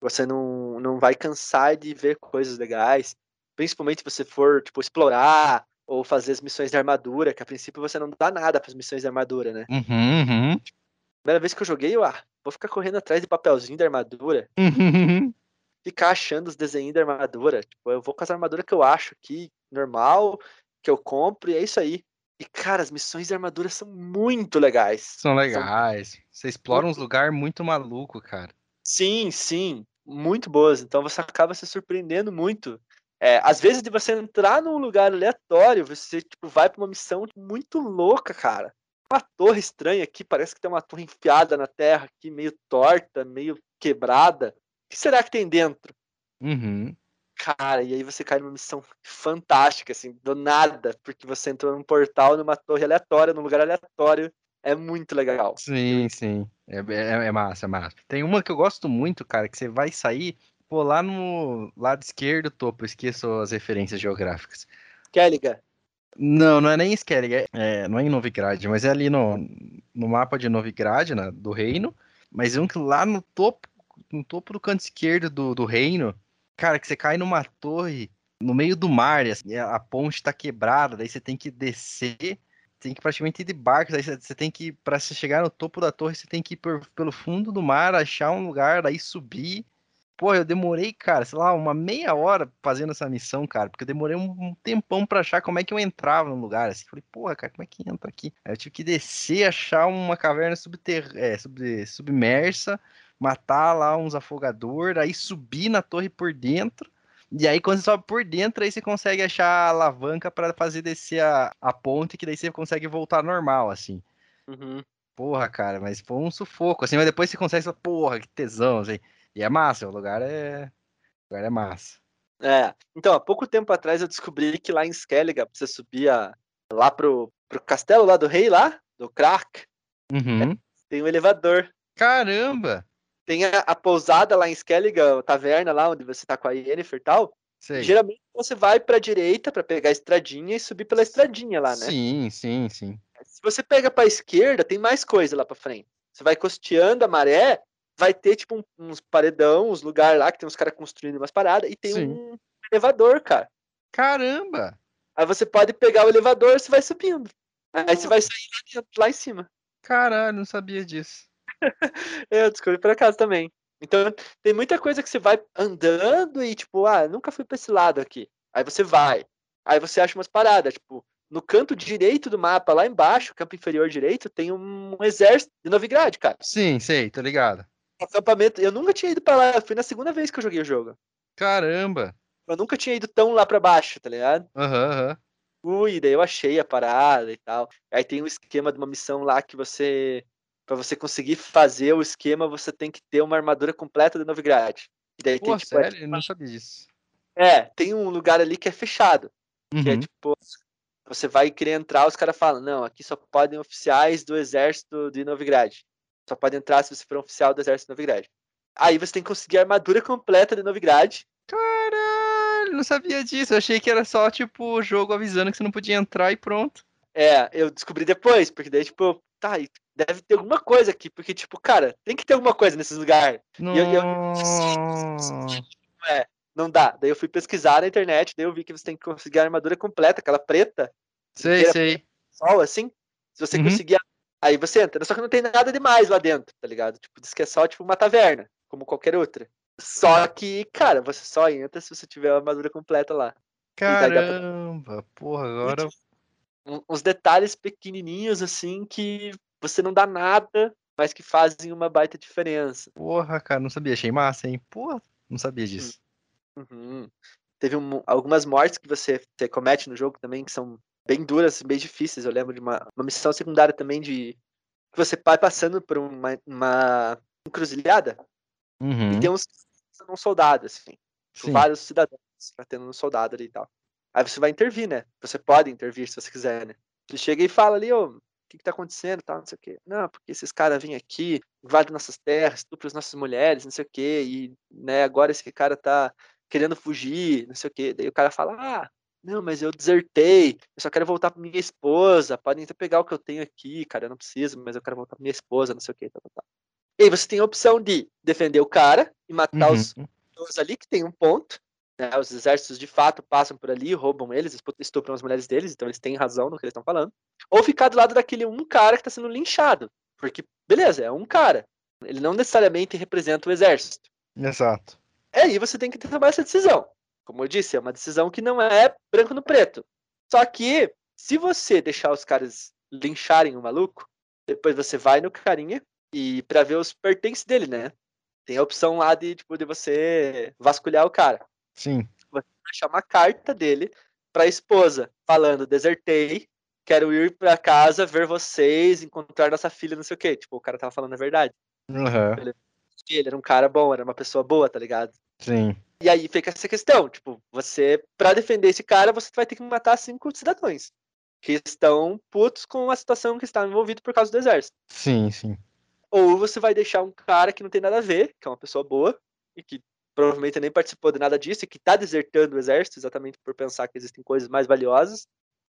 você não, não vai cansar de ver coisas legais. Principalmente se você for, tipo, explorar ou fazer as missões de armadura, que a princípio você não dá nada para as missões de armadura, né? Uhum, uhum. Primeira vez que eu joguei, eu, ah, vou ficar correndo atrás de papelzinho de armadura. Uhum. ficar achando os desenhos da armadura. Tipo, eu vou com as armaduras que eu acho aqui, normal, que eu compro, e é isso aí. E, cara, as missões de armadura são muito legais. São legais. Você explora uns lugares muito maluco, cara. Sim, sim, muito boas. Então você acaba se surpreendendo muito. É, às vezes de você entrar num lugar aleatório, você tipo, vai pra uma missão muito louca, cara. Uma torre estranha aqui, parece que tem uma torre enfiada na terra aqui, meio torta, meio quebrada. O que será que tem dentro? Uhum. Cara, e aí você cai numa missão fantástica, assim, do nada, porque você entrou num portal, numa torre aleatória, num lugar aleatório. É muito legal. Sim, sim. É, é, é massa, é massa. Tem uma que eu gosto muito, cara, que você vai sair, pô, lá no lado esquerdo, topo, esqueço as referências geográficas. Kelliga, Não, não é nem Skellig, é, é, não é em Novigrad, mas é ali no, no mapa de Novigrad, né, do reino. Mas um que lá no topo, no topo do canto esquerdo do, do reino, cara, que você cai numa torre no meio do mar, e assim, a, ponte tá quebrada, daí você tem que descer, tem que praticamente ir de barco, daí você, tem que, para chegar no topo da torre, você tem que ir por- pelo fundo do mar, achar um lugar, daí subir. Pô, eu demorei, cara, sei lá, uma meia hora fazendo essa missão, cara, porque eu demorei um, tempão pra achar como é que eu entrava no lugar, assim. Falei, porra, cara, como é que entra aqui? Aí eu tive que descer, achar uma caverna subter... é, sub- submersa, matar lá uns afogador, aí subir na torre por dentro. E aí, quando você sobe por dentro, aí você consegue achar a alavanca pra fazer descer a, a ponte, que daí você consegue voltar normal, assim. uhum. Porra, cara, mas foi um sufoco, assim, mas depois você consegue porra, que tesão, assim. E é massa, o lugar é. O lugar é massa. É. Então, há pouco tempo atrás eu descobri que lá em Skelliga, pra você subir a- lá pro, pro castelo lá do rei, lá, do Krak, Uhum. tem um elevador. Caramba! Tem a, a pousada lá em Skelliga, a taverna lá onde você tá com a Yennefer e tal. Sei. Geralmente você vai pra direita pra pegar a estradinha e subir pela estradinha lá, né? Sim, sim, sim. Se você pega pra esquerda, tem mais coisa lá pra frente. Você vai costeando a maré, vai ter tipo um- uns paredão, uns lugares lá que tem uns caras construindo umas paradas e tem Sim. um elevador, cara. Caramba! Aí você pode pegar o elevador e você vai subindo. Aí você vai sair lá, em cima. Caralho, não sabia disso. Eu descobri por acaso também. Então tem muita coisa que você vai andando e tipo, ah, nunca fui pra esse lado aqui. Aí você vai. Aí você acha umas paradas, tipo, no canto direito do mapa, lá embaixo, campo inferior direito, tem um exército de Novigrad, cara. Sim, sei, tô ligado. Acampamento. Eu nunca tinha ido pra lá, foi na segunda vez que eu joguei o jogo. Caramba! Eu nunca tinha ido tão lá pra baixo, tá ligado? Aham, aham. Fui, daí eu achei a parada e tal. Aí tem um esquema de uma missão lá que você. Pra você conseguir fazer o esquema, você tem que ter uma armadura completa de Novigrad. E daí tem, Pô, tipo, é- sério? Eu não sabia disso. É, tem um lugar ali que é fechado. Que é Uhum. tipo. você vai querer entrar, os caras falam, não, aqui só podem oficiais do exército de Novigrad. Só pode entrar se você for um oficial do exército de Novigrad. Aí você tem que conseguir a armadura completa de Novigrad. Caralho, não sabia disso. Eu achei que era só, tipo, o jogo avisando que você não podia entrar e pronto. É, eu descobri depois, porque daí, tipo, tá, deve ter alguma coisa aqui, porque, tipo, cara, tem que ter alguma coisa nesses lugares. Não. E eu, eu, é, não dá. Daí eu fui pesquisar na internet, daí eu vi que você tem que conseguir a armadura completa, aquela preta. Sei, sei. Sol, assim. Se você Uhum. conseguir, aí você entra. Só que não tem nada demais lá dentro, tá ligado? Tipo, diz que é só, tipo, uma taverna, como qualquer outra. Só que, cara, você só entra se você tiver a armadura completa lá. Caramba, porra, agora. Um- uns detalhes pequenininhos, assim, que você não dá nada, mas que fazem uma baita diferença. Porra, cara, não sabia. Achei massa, hein? Porra, não sabia disso. Uhum. Teve um- algumas mortes que você, você comete no jogo também, que são bem duras, bem difíceis. Eu lembro de uma, uma missão secundária também de que você vai passando por uma, uma encruzilhada Uhum. e tem uns um soldado, assim, com Sim. vários cidadãos batendo no soldado ali e tal. Aí você vai intervir, né? Você pode intervir se você quiser, né? Você chega e fala ali, ô, o que, que tá acontecendo, tal, não sei o quê. Não, porque esses caras vêm aqui, invadem nossas terras, estupram as nossas mulheres, não sei o quê, e, né, agora esse cara tá querendo fugir, não sei o quê. Daí o cara fala, ah, não, mas eu desertei, eu só quero voltar pra minha esposa, podem até pegar o que eu tenho aqui, cara, eu não preciso, mas eu quero voltar pra minha esposa, não sei o quê, tal, tal, tal. E aí você tem a opção de defender o cara e matar os Uhum. pessoas ali que tem um ponto. Né? Os exércitos de fato passam por ali, roubam eles, estupram as mulheres deles, então eles têm razão no que eles estão falando. Ou ficar do lado daquele um cara que está sendo linchado. Porque, beleza, é um cara. Ele não necessariamente representa o exército. Exato. É aí você tem que tomar essa decisão. Como eu disse, é uma decisão que não é branco no preto. Só que, se você deixar os caras lincharem o maluco, depois você vai no carinha e para ver os pertences dele, né? Tem a opção lá de, tipo, de você vasculhar o cara Sim. achar uma carta dele pra esposa, falando: desertei, quero ir pra casa ver vocês, encontrar nossa filha, não sei o quê. Tipo, o cara tava falando a verdade. Uhum. Ele era um cara bom, era uma pessoa boa, tá ligado? Sim. E aí fica essa questão, tipo, você, pra defender esse cara, você vai ter que matar cinco cidadãos que estão putos com a situação que está envolvido por causa do exército. Sim, sim. Ou você vai deixar um cara que não tem nada a ver, que é uma pessoa boa, e que provavelmente nem participou de nada disso, e que tá desertando o exército exatamente por pensar que existem coisas mais valiosas,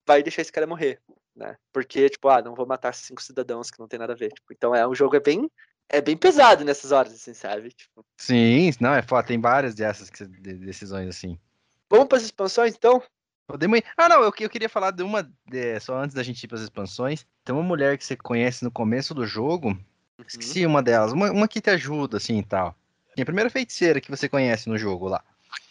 vai deixar esse cara morrer, né? Porque, tipo, ah, não vou matar cinco cidadãos que não tem nada a ver. Tipo, então é um jogo é bem é bem pesado nessas horas, assim, sabe? Tipo, Sim, não, é foda. Tem várias dessas que- de- decisões assim. vamos para as expansões, então? Podemos ir. Ah, não, eu, eu queria falar de uma, só antes da gente ir para as expansões. Tem uma mulher que você conhece no começo do jogo, esqueci uma delas, uma, uma que te ajuda, assim, e tal. Tem a primeira feiticeira que você conhece no jogo lá.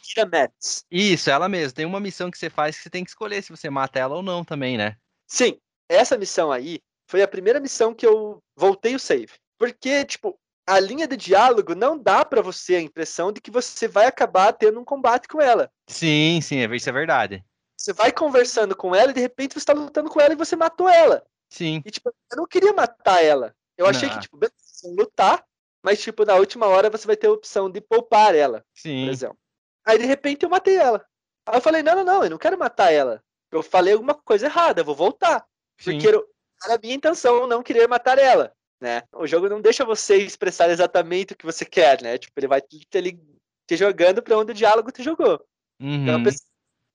Kira Metz. Isso, ela mesma. Tem uma missão que você faz que você tem que escolher se você mata ela ou não também, né? Sim, essa missão aí foi a primeira missão que eu voltei o save. Porque, tipo, a linha de diálogo não dá pra você a impressão de que você vai acabar tendo um combate com ela. Sim, sim, é- isso é verdade. Você vai conversando com ela e de repente você tá lutando com ela e você matou ela. Sim. E, tipo, eu não queria matar ela. Eu achei Não. que, tipo, beleza, lutar, mas, tipo, na última hora você vai ter a opção de poupar ela, por Sim. exemplo. Aí, de repente, eu matei ela. Aí eu falei, não, não, não, eu não quero matar ela. Eu falei alguma coisa errada, eu vou voltar. sim. Porque era a minha intenção não querer matar ela, né? O jogo não deixa você expressar exatamente o que você quer, né? Tipo, ele vai te, te, jogando pra onde o diálogo te jogou. Então, Uhum. pensei,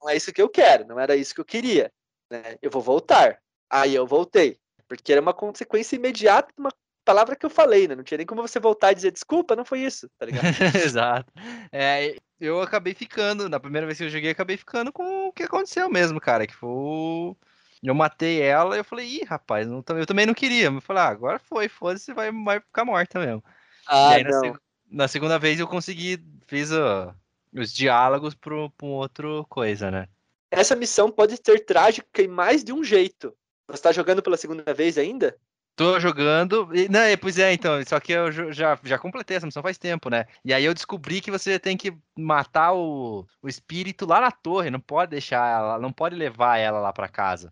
não é isso que eu quero, não era isso que eu queria, né? Eu vou voltar. Aí eu voltei, porque era uma consequência imediata de uma palavra que eu falei, né? Não tinha nem como você voltar e dizer desculpa, não foi isso, tá ligado? Exato. É, eu acabei ficando, na primeira vez que eu joguei, acabei ficando com o que aconteceu mesmo, cara, que foi o... Eu matei ela e eu falei, ih, rapaz, não eu também não queria. Eu falei, ah, agora foi, foda-se, vai, vai ficar morta mesmo. Ah, e aí, na, não. seg- na segunda vez, eu consegui, fiz ó, os diálogos pro, pra um outro coisa, né? Essa missão pode ser trágica em mais de um jeito. Você tá jogando pela segunda vez ainda? Tô jogando. e- Não, é, pois é, então. Só que eu já, já completei essa missão faz tempo, né? E aí eu descobri que você tem que matar o, o espírito lá na torre. Não pode deixar ela, não pode levar ela lá pra casa.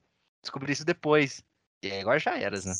Descobri isso depois. E agora já eras, né?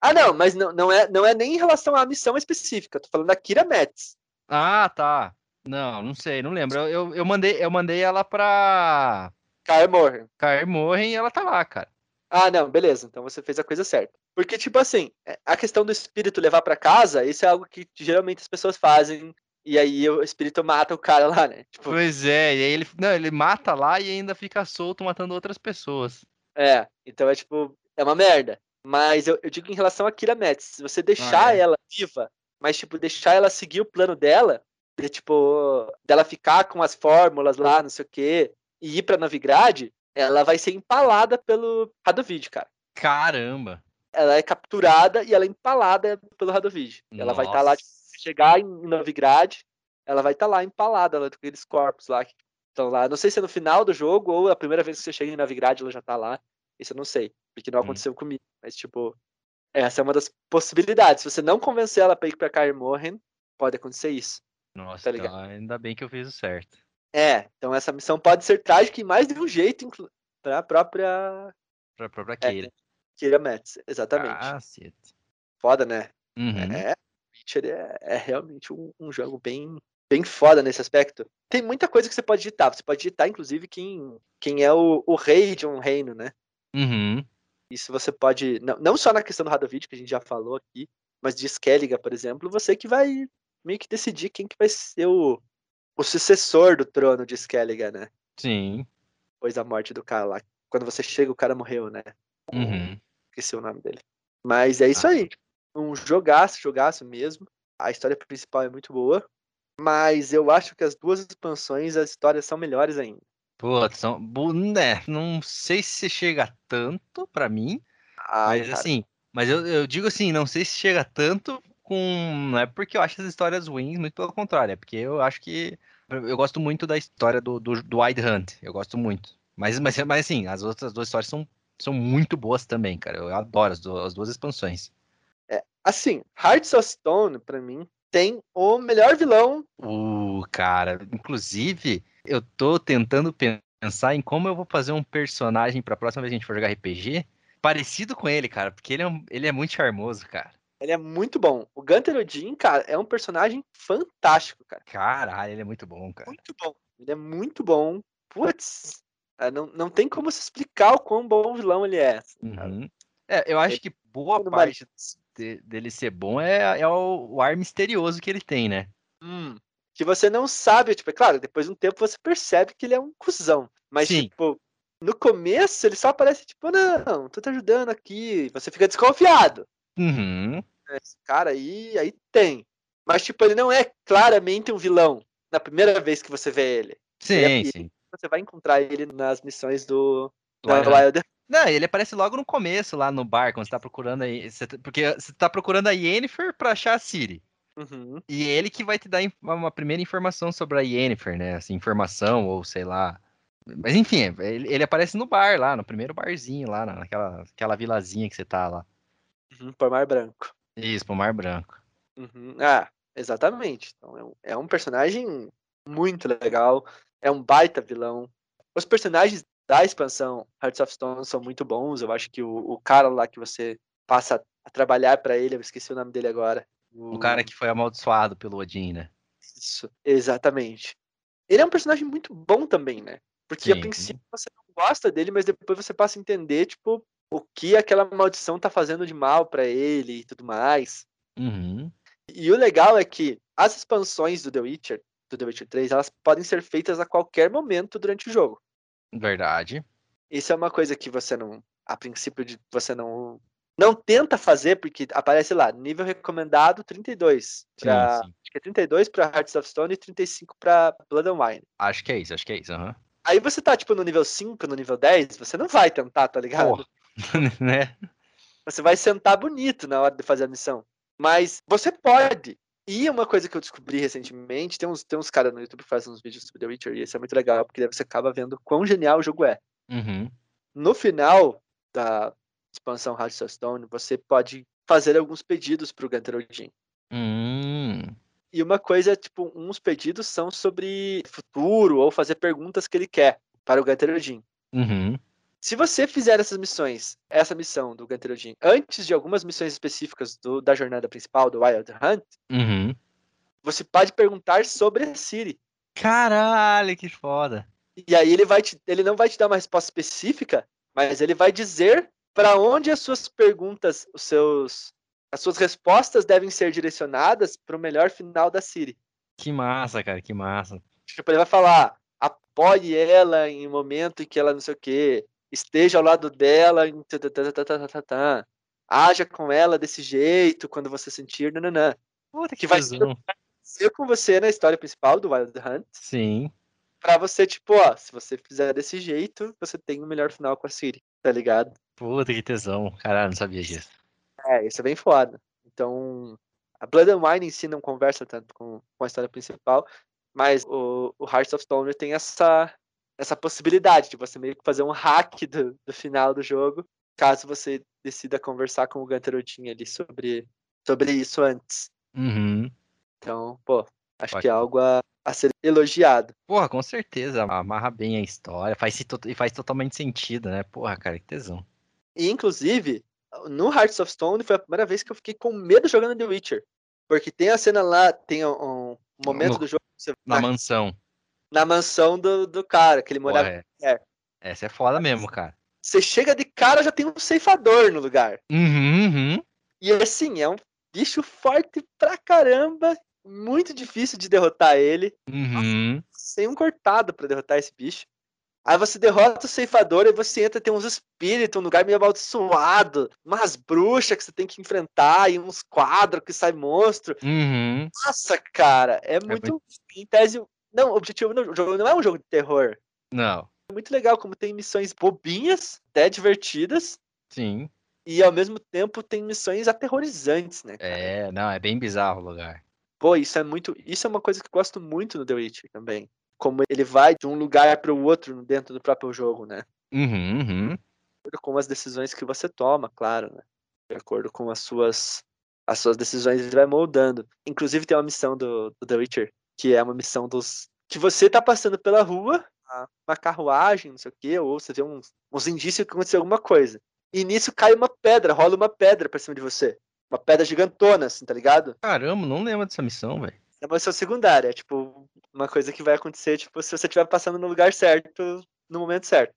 Ah, não, mas não, não, é, não é nem em relação à missão específica. Eu tô falando da Kira Metz. Ah, tá. Não, não sei, não lembro. Eu, eu, eu mandei, eu mandei ela pra. Kaer Morhen. Kaer Morhen e ela tá lá, cara. Ah, não, beleza. Então você fez a coisa certa. Porque, tipo assim, é, a questão do espírito levar para casa, isso é algo que geralmente as pessoas fazem. E aí o espírito mata o cara lá, né? Tipo... Pois é, e aí ele, não, ele mata lá e ainda fica solto matando outras pessoas. É, então é tipo, é uma merda. Mas eu, eu digo em relação a Kira Metz, se você deixar ah, é. ela viva, mas tipo, deixar ela seguir o plano dela, de, tipo, dela ficar com as fórmulas lá, não sei o quê, e ir pra Novigrad, ela vai ser empalada pelo Radovid, cara. Caramba! Ela é capturada e ela é empalada pelo Radovid. Ela vai estar tá lá, tipo, chegar em Novigrad, ela vai estar tá lá empalada, ela, com aqueles corpos lá que estão lá. Não sei se é no final do jogo ou a primeira vez que você chega em Novigrad ela já tá lá. Isso eu não sei, porque não aconteceu hum. comigo. Mas, tipo, essa é uma das possibilidades. Se você não convencer ela pra ir pra Kair Morhen, pode acontecer isso. Nossa, tá então ainda bem que eu fiz o certo. É, então essa missão pode ser trágica em mais de um jeito pra própria. Pra própria Keira. É, Keira Metz, exatamente. Ah, certo. Foda, né? Uhum. É, Witcher é, é realmente um, um, jogo bem, bem foda nesse aspecto. Tem muita coisa que você pode digitar. Você pode digitar, inclusive, quem, quem é o, o rei de um reino, né? Uhum. Isso você pode. Não, não só na questão do Radovid, que a gente já falou aqui, mas de Skelliga, por exemplo, você que vai meio que decidir quem que vai ser o, o sucessor do trono de Skelliga, né? Sim. Depois da morte do cara lá. Quando você chega, o cara morreu, né? Uhum. Esqueci o nome dele. Mas é isso ah. aí um jogaço, jogaço mesmo. A história principal é muito boa, mas eu acho que as duas expansões, as histórias são melhores ainda. Pô, são, né, não sei se chega tanto para mim, Ai, mas cara. assim, mas eu, eu digo assim, não sei se chega tanto com, não é porque eu acho as histórias ruins, muito pelo contrário, é porque eu acho que eu gosto muito da história do, do, do Wild Hunt, eu gosto muito. Mas, mas, mas assim, as outras duas histórias são, são muito boas também, cara. Eu adoro as, duas, as duas expansões. Assim, Hearts of Stone, pra mim, tem o melhor vilão. Uh, cara, inclusive, eu tô tentando pensar em como eu vou fazer um personagem pra próxima vez que a gente for jogar RPG parecido com ele, cara, porque ele é, um, ele é muito charmoso, cara. Ele é muito bom. O Gunter Odin, cara, é um personagem fantástico, cara. Caralho, ele é muito bom, cara. Muito bom. Ele é muito bom. Putz, é, não, não tem como se explicar o quão bom vilão ele é. Assim, uhum. É, eu acho ele... que boa parte de, dele ser bom é, é o, o, ar misterioso que ele tem, né? Hum, que você não sabe, tipo, é claro, depois de um tempo você percebe que ele é um cuzão. Mas, Sim. tipo, no começo ele só aparece, tipo, não, tô te ajudando aqui. Você fica desconfiado. Uhum. Esse cara aí, aí tem. Mas, tipo, ele não é claramente um vilão na primeira vez que você vê ele. Sim, ele é, sim. Você vai encontrar ele nas missões do, do Wild, Wild não, ele aparece logo no começo, lá no bar, quando você tá procurando aí. Você, tá, porque você tá procurando a Yennefer pra achar a Siri. Uhum. E ele que vai te dar uma primeira informação sobre a Yennefer, né? Assim, informação, ou sei lá. Mas enfim, ele, ele, aparece no bar lá, no primeiro barzinho lá, naquela aquela vilazinha que você tá lá. Uhum, por Mar Branco. Isso, por Mar Branco. Uhum. Ah, exatamente. Então, é, um, é um personagem muito legal. É um baita vilão. Os personagens da expansão Hearts of Stone são muito bons. Eu acho que o, o cara lá que você passa a trabalhar para ele, eu esqueci o nome dele agora. O... o cara que foi amaldiçoado pelo Odin, né? Isso, exatamente. Ele é um personagem muito bom também, né? Porque Sim. a princípio você não gosta dele, mas depois você passa a entender, tipo, o que aquela maldição tá fazendo de mal para ele e tudo mais. Uhum. E o legal é que as expansões do The Witcher, do The Witcher 3, elas podem ser feitas a qualquer momento durante o jogo. Verdade. Isso é uma coisa que você não, a princípio, você não não tenta fazer, porque aparece lá, nível recomendado 32. Pra, sim, sim. Acho que é 32 pra Hearts of Stone e 35 pra Blood and Wine. Acho que é isso, acho que é isso, uhum. Aí você tá, tipo, no nível 5, no nível 10, você não vai tentar, tá ligado? né? Você vai sentar bonito na hora de fazer a missão. Mas você pode. E uma coisa que eu descobri recentemente, tem uns, tem uns caras no YouTube que fazem uns vídeos sobre The Witcher, e isso é muito legal, porque daí você acaba vendo quão genial o jogo é. Uhum. No final da expansão Hearts of Stone, você pode fazer alguns pedidos pro Gunter Odin. Uhum. E uma coisa, tipo, uns pedidos são sobre futuro, ou fazer perguntas que ele quer para o Gunter Odin. Uhum. Se você fizer essas missões, essa missão do Gunter Odin, antes de algumas missões específicas do, da jornada principal, do Wild Hunt, uhum. você pode perguntar sobre a Siri. Caralho, que foda. E aí ele vai te, ele não vai te dar uma resposta específica, mas ele vai dizer para onde as suas perguntas, os seus as suas respostas devem ser direcionadas para o melhor final da Siri. Que massa, cara, que massa. Tipo, ele vai falar, apoie ela em um momento em que ela não sei o quê, esteja ao lado dela, haja com ela desse jeito quando você sentir, nananã. Puta que vai ser com você na história principal do Wild Hunt. Sim. Pra você, tipo, ó, se você fizer desse jeito, você tem o um melhor final com a Siri, tá ligado? Puta que tesão. Caralho, não sabia disso. É, isso é bem foda. Então, a Blood and Wine em si não conversa tanto com, com a história principal, mas o, o Hearts of Stone tem essa, essa possibilidade de você meio que fazer um hack do, do final do jogo, caso você decida conversar com o Ganterotinho ali sobre, sobre isso antes. Uhum. Então, pô, acho que é algo a, a ser elogiado. Porra, com certeza. Amarra bem a história. Faz, e faz totalmente sentido, né? Porra, cara, que tesão. E, inclusive, no Hearts of Stone foi a primeira vez que eu fiquei com medo jogando The Witcher. Porque tem a cena lá, tem um, momento no, do jogo. na mansão. Na mansão do, do cara, que ele morava. Porra, é. Essa é foda mesmo, cara. Você chega de cara, já tem um ceifador no lugar. Uhum, uhum. E assim, é um bicho forte pra caramba. Muito difícil de derrotar ele. Uhum. Sem um cortado para derrotar esse bicho. Aí você derrota o ceifador e você entra, tem uns espíritos, um lugar meio amaldiçoado, umas bruxas que você tem que enfrentar, e uns quadros que sai monstro. Uhum. Nossa, cara, é, é muito. muito... Em tese. Não, o objetivo do jogo não é um jogo de terror. Não. É muito legal como tem missões bobinhas, até divertidas. Sim. E ao mesmo tempo tem missões aterrorizantes, né? Cara? É, não, é bem bizarro o lugar. Pô, isso é muito. Isso é uma coisa que eu gosto muito no The Witcher também como ele vai de um lugar para o outro dentro do próprio jogo, né? Uhum, uhum. De acordo com as decisões que você toma, claro, né? De acordo com as suas as suas decisões ele vai moldando. Inclusive tem uma missão do, do The Witcher, que é uma missão dos que você tá passando pela rua, uma carruagem, não sei o quê, ou você vê uns, uns indícios que aconteceu alguma coisa. E nisso cai uma pedra, rola uma pedra pra cima de você. Uma pedra gigantona, assim, tá ligado? Caramba, não lembro dessa missão, velho. É uma missão secundária, é tipo uma coisa que vai acontecer, tipo, se você estiver passando no lugar certo, no momento certo.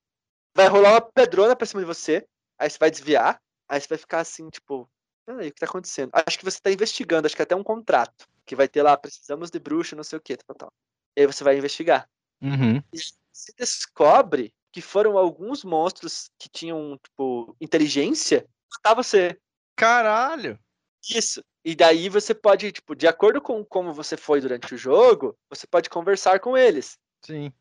Vai rolar uma pedrona pra cima de você, aí você vai desviar, aí você vai ficar assim, tipo, peraí, o que tá acontecendo? Acho que você tá investigando, acho que é até um contrato, que vai ter lá, precisamos de bruxa, não sei o que, tal, tal. E aí você vai investigar. Uhum. E você descobre que foram alguns monstros que tinham, tipo, inteligência matar você. Caralho! Isso. E daí você pode, tipo, de acordo com como você foi durante o jogo, você pode conversar com eles. Sim.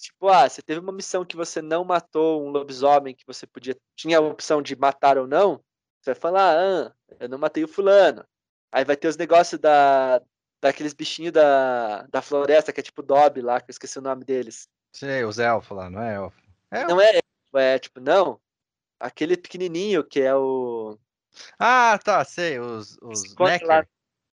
Tipo, ah, você teve uma missão que você não matou um lobisomem que você podia. Tinha a opção de matar ou não. Você vai falar, ah, eu não matei o fulano. Aí vai ter os negócios da, daqueles bichinhos da, da floresta, que é tipo Dobby lá, que eu esqueci o nome deles. Sei, os elfos lá, não é elfo? É não é elfo, é tipo, não. Aquele pequenininho que é o. Ah, tá, sei, os, os Necker. Lá,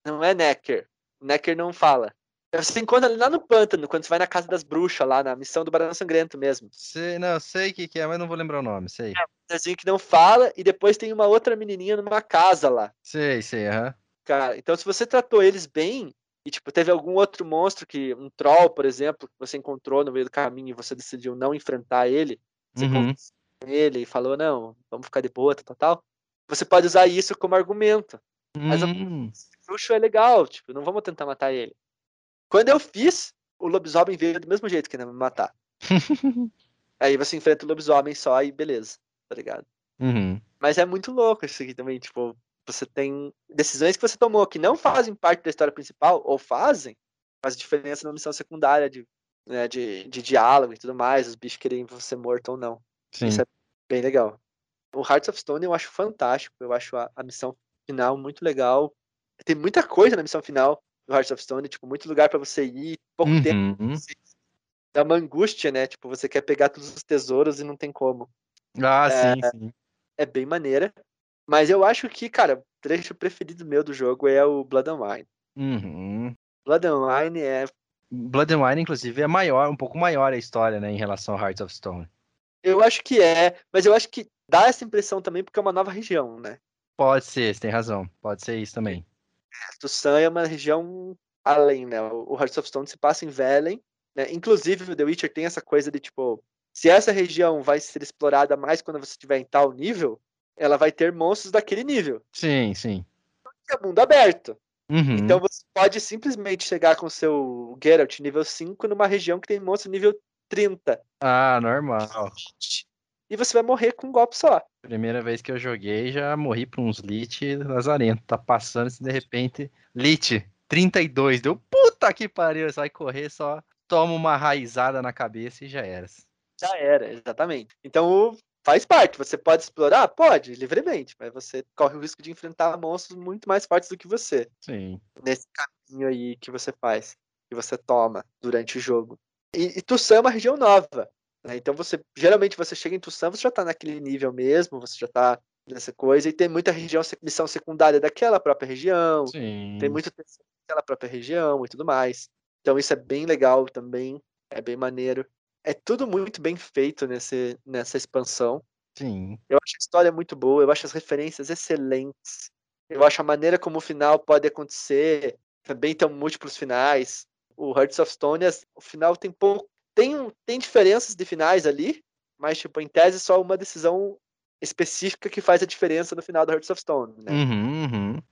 não é Necker. Necker não fala. Você encontra ali lá no pântano, quando você vai na casa das bruxas, lá na missão do Barão Sangrento mesmo. Sei, não, sei o que, que é, mas não vou lembrar o nome, sei. É um que não fala, e depois tem uma outra menininha numa casa lá. Sei, sei, aham. Cara, então se você tratou eles bem, e tipo, teve algum outro monstro que, um troll, por exemplo, que você encontrou no meio do caminho e você decidiu não enfrentar ele, você uhum. ele e falou, não, vamos ficar de boa, tal, tal você pode usar isso como argumento. Mas hum. o bruxo é legal, tipo, não vamos tentar matar ele. Quando eu fiz, o lobisomem veio do mesmo jeito que ia me matar. Aí você enfrenta o lobisomem só e beleza, tá ligado? Uhum. Mas é muito louco isso aqui também, tipo, você tem decisões que você tomou que não fazem parte da história principal, ou fazem, faz diferença na missão secundária de, né, de, de diálogo e tudo mais, os bichos querem você morto ou não. Sim. Isso é bem legal. O Hearts of Stone eu acho fantástico, eu acho a, a missão final muito legal. Tem muita coisa na missão final do Hearts of Stone, tipo, muito lugar para você ir, pouco uhum. tempo. Dá uma angústia, né? Tipo, você quer pegar todos os tesouros e não tem como. Ah, é, sim, sim. É bem maneira. Mas eu acho que, cara, o trecho preferido meu do jogo é o Blood and Wine. Uhum. Blood and Wine é. Blood and Wine, inclusive, é maior, um pouco maior a história, né, em relação ao Hearts of Stone. Eu acho que é, mas eu acho que dá essa impressão também porque é uma nova região, né? Pode ser, você tem razão. Pode ser isso também. Tussan é uma região além, né? O Hearts of Stone se passa em Velen, Né? Inclusive, o The Witcher tem essa coisa de, tipo, se essa região vai ser explorada mais quando você estiver em tal nível, ela vai ter monstros daquele nível. Sim, sim. É mundo aberto. Uhum. Então você pode simplesmente chegar com seu Geralt nível 5 numa região que tem monstro nível 30. Ah, normal. E você vai morrer com um golpe só. Primeira vez que eu joguei, já morri pra uns Lich lazarento. Tá passando assim, de repente. Lich, 32. Deu puta que pariu. Você vai correr, só toma uma raizada na cabeça e já era. Já era, exatamente. Então faz parte. Você pode explorar? Pode, livremente. Mas você corre o risco de enfrentar monstros muito mais fortes do que você. Sim. Nesse caminho aí que você faz, que você toma durante o jogo. E, e Tussan é uma região nova. Né? Então você geralmente você chega em Tussan, você já está naquele nível mesmo, você já está nessa coisa, e tem muita região, missão secundária daquela própria região, Sim. tem muita daquela própria região e tudo mais. Então isso é bem legal também, é bem maneiro. É tudo muito bem feito nesse, nessa expansão. Sim. Eu acho a história muito boa, eu acho as referências excelentes. Eu acho a maneira como o final pode acontecer, também tem múltiplos finais. O Hearts of Stone, o final tem pouco tem, tem diferenças de finais ali, mas, tipo, em tese, só uma decisão específica que faz a diferença no final do Hearts of Stone, né? Uhum, uhum.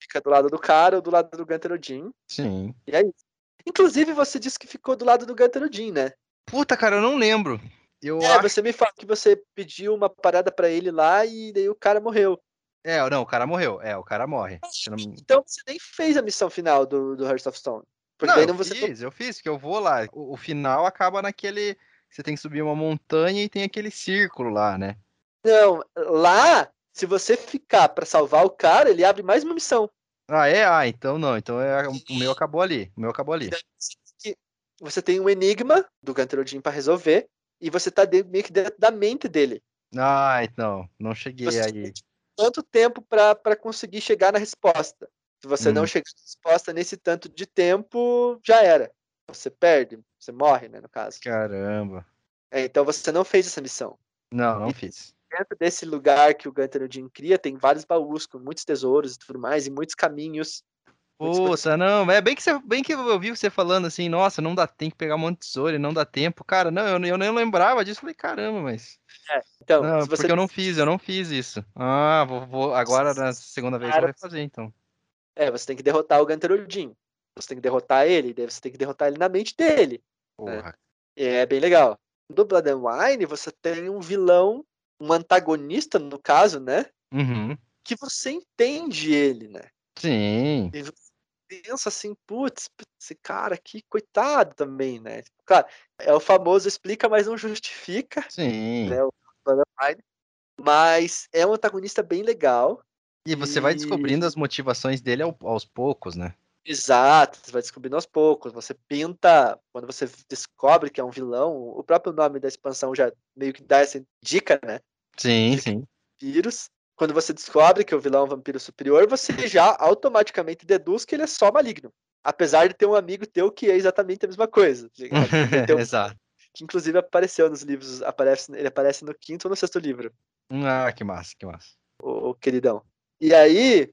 Fica do lado do cara ou do lado do Gunter Odin. Sim. E é isso. Inclusive, você disse que ficou do lado do Gunter Odin, né? Puta, cara, eu não lembro. Eu é, acho... você me falou que você pediu uma parada para ele lá e daí o cara morreu. É, não, o cara morreu. É, o cara morre. Então você nem fez a missão final do, do Hearts of Stone. Porque não, eu você... fiz, eu fiz, que eu vou lá. O, o, final acaba naquele. Você tem que subir uma montanha e tem aquele círculo lá, né? Não, lá, se você ficar para salvar o cara, ele abre mais uma missão. Ah, é? Ah, então não. Então é, o meu acabou ali. O meu acabou ali. Você tem um enigma do Ganterodin para resolver e você tá meio que dentro da mente dele. Ah, então. Não cheguei você aí. Tanto tempo para conseguir chegar na resposta. Se você hum. não chegar à resposta nesse tanto de tempo, já era. Você perde, você morre, né, no caso. Caramba. É, então você não fez essa missão. Não, não e fiz. Dentro desse lugar que o Gunter Odin cria, tem vários baús com muitos tesouros e tudo mais, e muitos caminhos. Puta, não, é bem que, você, bem que eu vi você falando assim, nossa, não dá tempo pegar um monte de tesouro e não dá tempo. Cara, não, eu, eu nem lembrava disso, falei, caramba, mas... É, então, não, porque eu não fiz, eu não fiz isso. Ah, vou, vou agora na segunda vez eu vou fazer, então. É, você tem que derrotar o Gunter Odin. Você tem que derrotar ele, você tem que derrotar ele na mente dele. Né? É bem legal. No Blood and Wine, você tem um vilão, um antagonista, no caso, né? Uhum. Que você entende ele, né? Sim. E pensa assim, putz, esse cara aqui, coitado também, né? Claro, é o famoso explica, mas não justifica. Sim. Né? O Wine. Mas é um antagonista bem legal. E você e... vai descobrindo as motivações dele aos poucos, né? Exato, você vai descobrindo aos poucos. Você pinta, quando você descobre que é um vilão, o próprio nome da expansão já meio que dá essa dica, né? Sim, sim. Vampiros. Quando você descobre que o vilão é um vampiro superior, você já automaticamente deduz que ele é só maligno. Apesar de ter um amigo teu que é exatamente a mesma coisa. Um... Exato. Que inclusive apareceu nos livros, aparece, ele aparece no quinto ou no sexto livro. Ah, que massa, que massa. O, o queridão. E aí,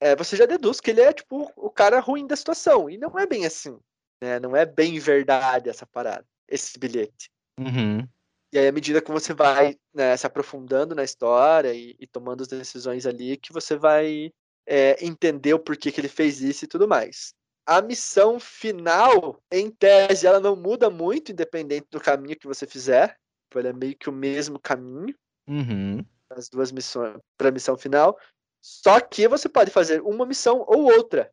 é, você já deduz que ele é, tipo, o cara ruim da situação. E não é bem assim. Né? Não é bem verdade essa parada, esse bilhete. Uhum. E aí, à medida que você vai né, se aprofundando na história e, e, tomando as decisões ali, que você vai é, entender o porquê que ele fez isso e tudo mais. A missão final, em tese, ela não muda muito, independente do caminho que você fizer. Ela é meio que o mesmo caminho. Uhum. As duas missões para a missão final. Só que você pode fazer uma missão ou outra.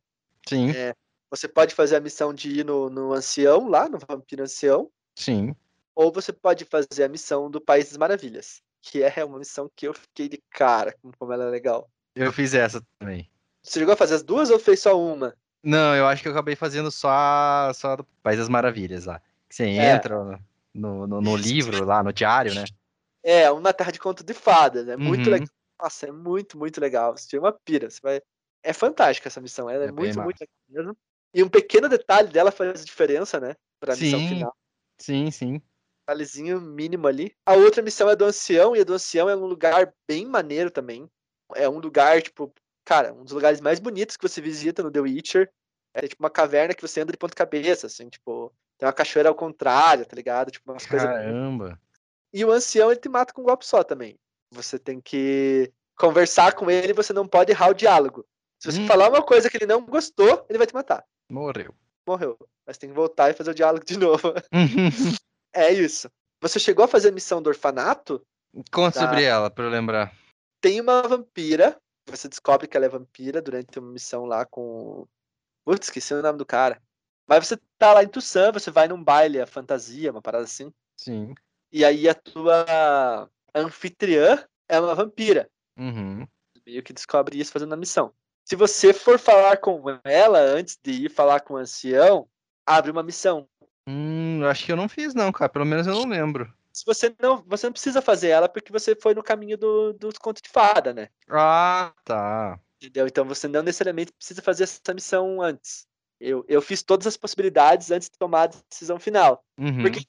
Sim. É, você pode fazer a missão de ir no, no ancião, lá, no vampiro ancião. Sim. Ou você pode fazer a missão do País das Maravilhas. Que é uma missão que eu fiquei de cara, como ela é legal. Eu fiz essa também. Você chegou a fazer as duas ou fez só uma? Não, eu acho que eu acabei fazendo só, só do País das Maravilhas lá. Você é. entra no, no, no livro lá, no diário, né? É, uma terra de conto de fadas. É muito Uhum. legal. Nossa, é muito, muito legal. Você tira uma pira. Você vai... É fantástica essa missão. Ela é, É muito, muito legal mesmo. E um pequeno detalhe dela faz diferença, né? Pra missão Sim. final. Sim, sim. Detalhezinho mínimo ali. A outra missão é do ancião, e a do ancião é um lugar bem maneiro também. É um lugar, tipo, cara, um dos lugares mais bonitos que você visita no The Witcher. É tipo uma caverna que você anda de ponta cabeça, assim, tipo, Tem uma cachoeira ao contrário, tá ligado? Tipo, umas coisas. Caramba. E o ancião ele te mata com um golpe só também. Você tem que conversar com ele, você não pode errar o diálogo. Se você Hum. falar uma coisa que ele não gostou, ele vai te matar. Morreu. Morreu. Mas tem que voltar e fazer o diálogo de novo. É isso. Você chegou a fazer a missão do orfanato? Conta Tá. sobre ela, pra eu lembrar. Tem uma vampira. Você descobre que ela é vampira durante uma missão lá com. Putz, esqueci o nome do cara. Mas você tá lá em Tucson, você vai num baile, a fantasia, uma parada assim. Sim. E aí a tua anfitriã é uma vampira. Uhum. Meio que descobre isso fazendo a missão. Se você for falar com ela antes de ir falar com o ancião, abre uma missão. Hum, acho que eu não fiz, não, cara. Pelo menos eu não lembro. Se você não, você não precisa fazer ela porque você foi no caminho do, dos contos de fada, né? Ah, tá. Entendeu? Então você não necessariamente precisa fazer essa missão antes. Eu, eu fiz todas as possibilidades antes de tomar a decisão final. Uhum. Porque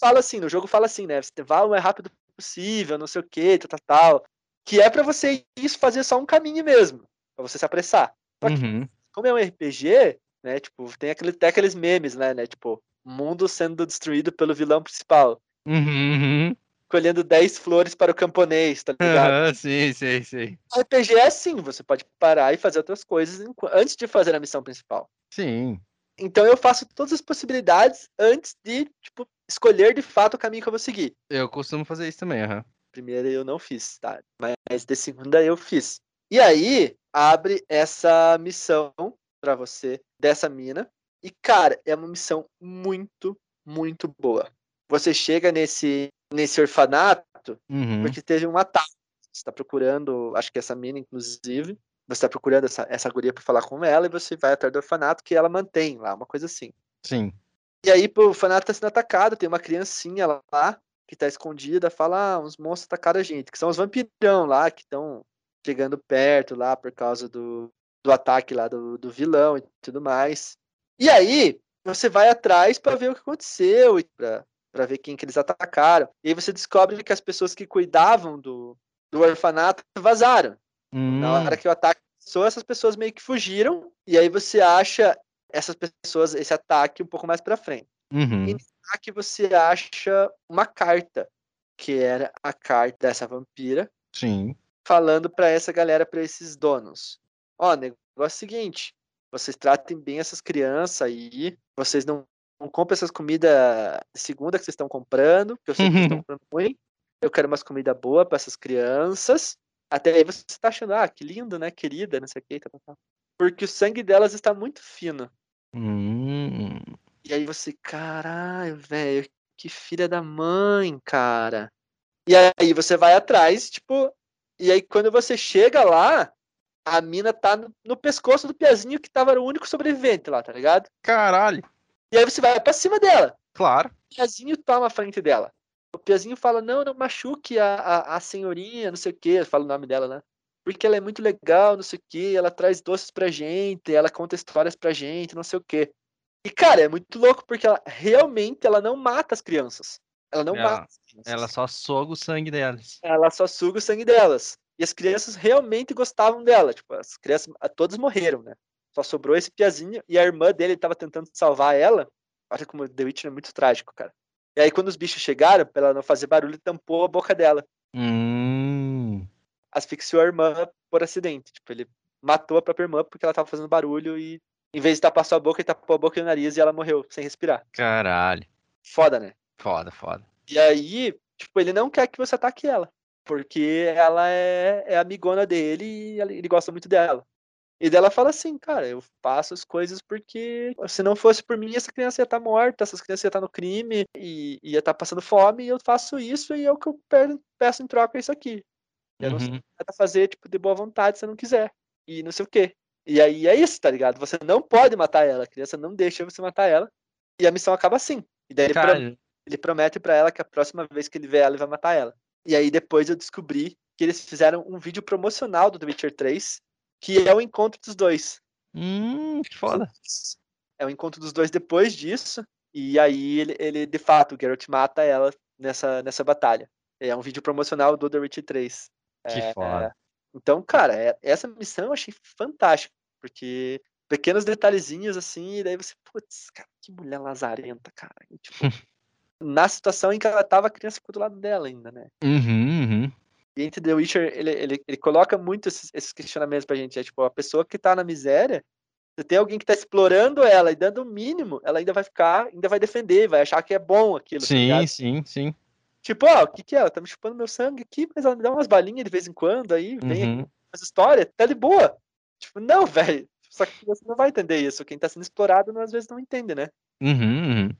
fala assim, no jogo fala assim, né? Você vá o mais rápido possível, não sei o que, tal, tal, tal. Que é pra você isso fazer só um caminho mesmo. Pra você se apressar. Só que, Uhum. como é um RPG, né? Tipo, tem aquele, até aqueles memes, né, né? Tipo, mundo sendo destruído pelo vilão principal. Uhum. uhum. Colhendo 10 flores para o camponês, tá ligado? Aham, sim, sei. O RPG é assim, você pode parar e fazer outras coisas antes de fazer a missão principal. Sim. Então eu faço todas as possibilidades antes de, tipo, escolher de fato o caminho que eu vou seguir. Eu costumo fazer isso também, aham. Primeira eu não fiz, tá? Mas de segunda eu fiz. E aí abre essa missão pra você dessa mina. E cara, é uma missão muito, muito boa. Você chega nesse nesse orfanato Uhum. porque teve um ataque. Você está procurando, acho que essa mina, inclusive, você está procurando essa, essa guria para falar com ela e você vai atrás do orfanato que ela mantém lá, uma coisa assim. Sim. E aí, pô, o orfanato tá sendo atacado, tem uma criancinha lá que tá escondida, fala, ah, uns monstros atacaram a gente, que são os vampirão lá, que estão chegando perto lá por causa do, do ataque lá do, do vilão e tudo mais. E aí, você vai atrás para ver o que aconteceu e pra, pra ver quem que eles atacaram. E aí você descobre que as pessoas que cuidavam do, do orfanato vazaram. Hum, Na hora que o ataque começou, essas pessoas meio que fugiram. E aí você acha essas pessoas, esse ataque um pouco mais pra frente. uhum. E que você acha uma carta, que era a carta dessa vampira, Sim. falando pra essa galera, pra esses donos. Ó, negócio é o seguinte, vocês tratem bem essas crianças aí, vocês não, não comprem essas comidas de segunda que vocês estão comprando, que eu sei que vocês estão comprando ruim. Eu quero umas comidas boas pra essas crianças. Até aí você tá achando, ah, que lindo, né, querida, não sei o que, tá, tá, tá. Porque o sangue delas está muito fino. Hum. E aí você, caralho, velho, que filha da mãe, cara. E aí você vai atrás, tipo, e aí quando você chega lá, a mina tá no, no pescoço do Piazinho que tava o único sobrevivente lá, tá ligado? Caralho. E aí você vai pra cima dela. Claro. O Piazinho toma a frente dela. O Piazinho fala, não, não machuque a, a, a senhorinha, não sei o que, fala o nome dela, né? Porque ela é muito legal, não sei o que, ela traz doces pra gente, ela conta histórias pra gente, não sei o que. E, cara, é muito louco, porque ela realmente ela não mata as crianças. Ela não Ela- mata as crianças. Ela só soga o sangue delas. Ela só suga o sangue delas. E as crianças realmente gostavam dela. Tipo, as crianças, a- todas morreram, né? Só sobrou esse piazinho e a irmã dele tava tentando salvar ela. Olha como The Witcher é muito trágico, cara. E aí, quando os bichos chegaram, pra ela não fazer barulho, tampou a boca dela. Hum. Asfixiou a irmã por acidente. Tipo, ele matou a própria irmã porque ela tava fazendo barulho e, em vez de tapar sua boca, ele tapou a boca e o nariz e ela morreu sem respirar. Caralho. Foda, né? Foda, foda. E aí, tipo, ele não quer que você ataque ela. Porque ela é, é amigona dele e ele gosta muito dela. E dela fala assim, cara, eu faço as coisas porque se não fosse por mim, essa criança ia estar morta, essas crianças iam estar no crime e ia estar passando fome, e eu faço isso e é o que eu pe- peço em troca é isso aqui. Eu não sei Uhum. fazer, tipo, de boa vontade se eu não quiser. E não sei o quê. E aí é isso, tá ligado? Você não pode matar ela, a criança não deixa você matar ela. E a missão acaba assim. E daí ele, ele promete pra ela que a próxima vez que ele vê ela, ele vai matar ela. E aí depois eu descobri que eles fizeram um vídeo promocional do The Witcher 3, que é o encontro dos dois. hum, que foda. É o encontro dos dois depois disso. E aí ele, ele de fato, o Geralt mata ela nessa, nessa batalha. É um vídeo promocional do The Witcher 3. Que É, foda. Então, cara, é- essa missão eu achei fantástica, porque pequenos detalhezinhos assim, e daí você, putz, cara, que mulher lazarenta, cara. E, tipo, na situação em que ela tava, a criança ficou do lado dela ainda, né? Uhum, uhum. E entre The Witcher, ele, ele, ele coloca muito esses, esses questionamentos pra gente. É tipo, a pessoa que tá na miséria, se tem alguém que tá explorando ela e dando o mínimo, ela ainda vai ficar, ainda vai defender, vai achar que é bom aquilo. tá Sim, ligado? sim, sim. Tipo, ó, o que que é? Ela tá me chupando meu sangue aqui, mas ela me dá umas balinhas de vez em quando aí, vem Uhum. aqui umas histórias, tá de boa. Tipo, não, velho. Só que você não vai entender isso. Quem tá sendo explorado, às vezes, não entende, né? Uhum, uhum.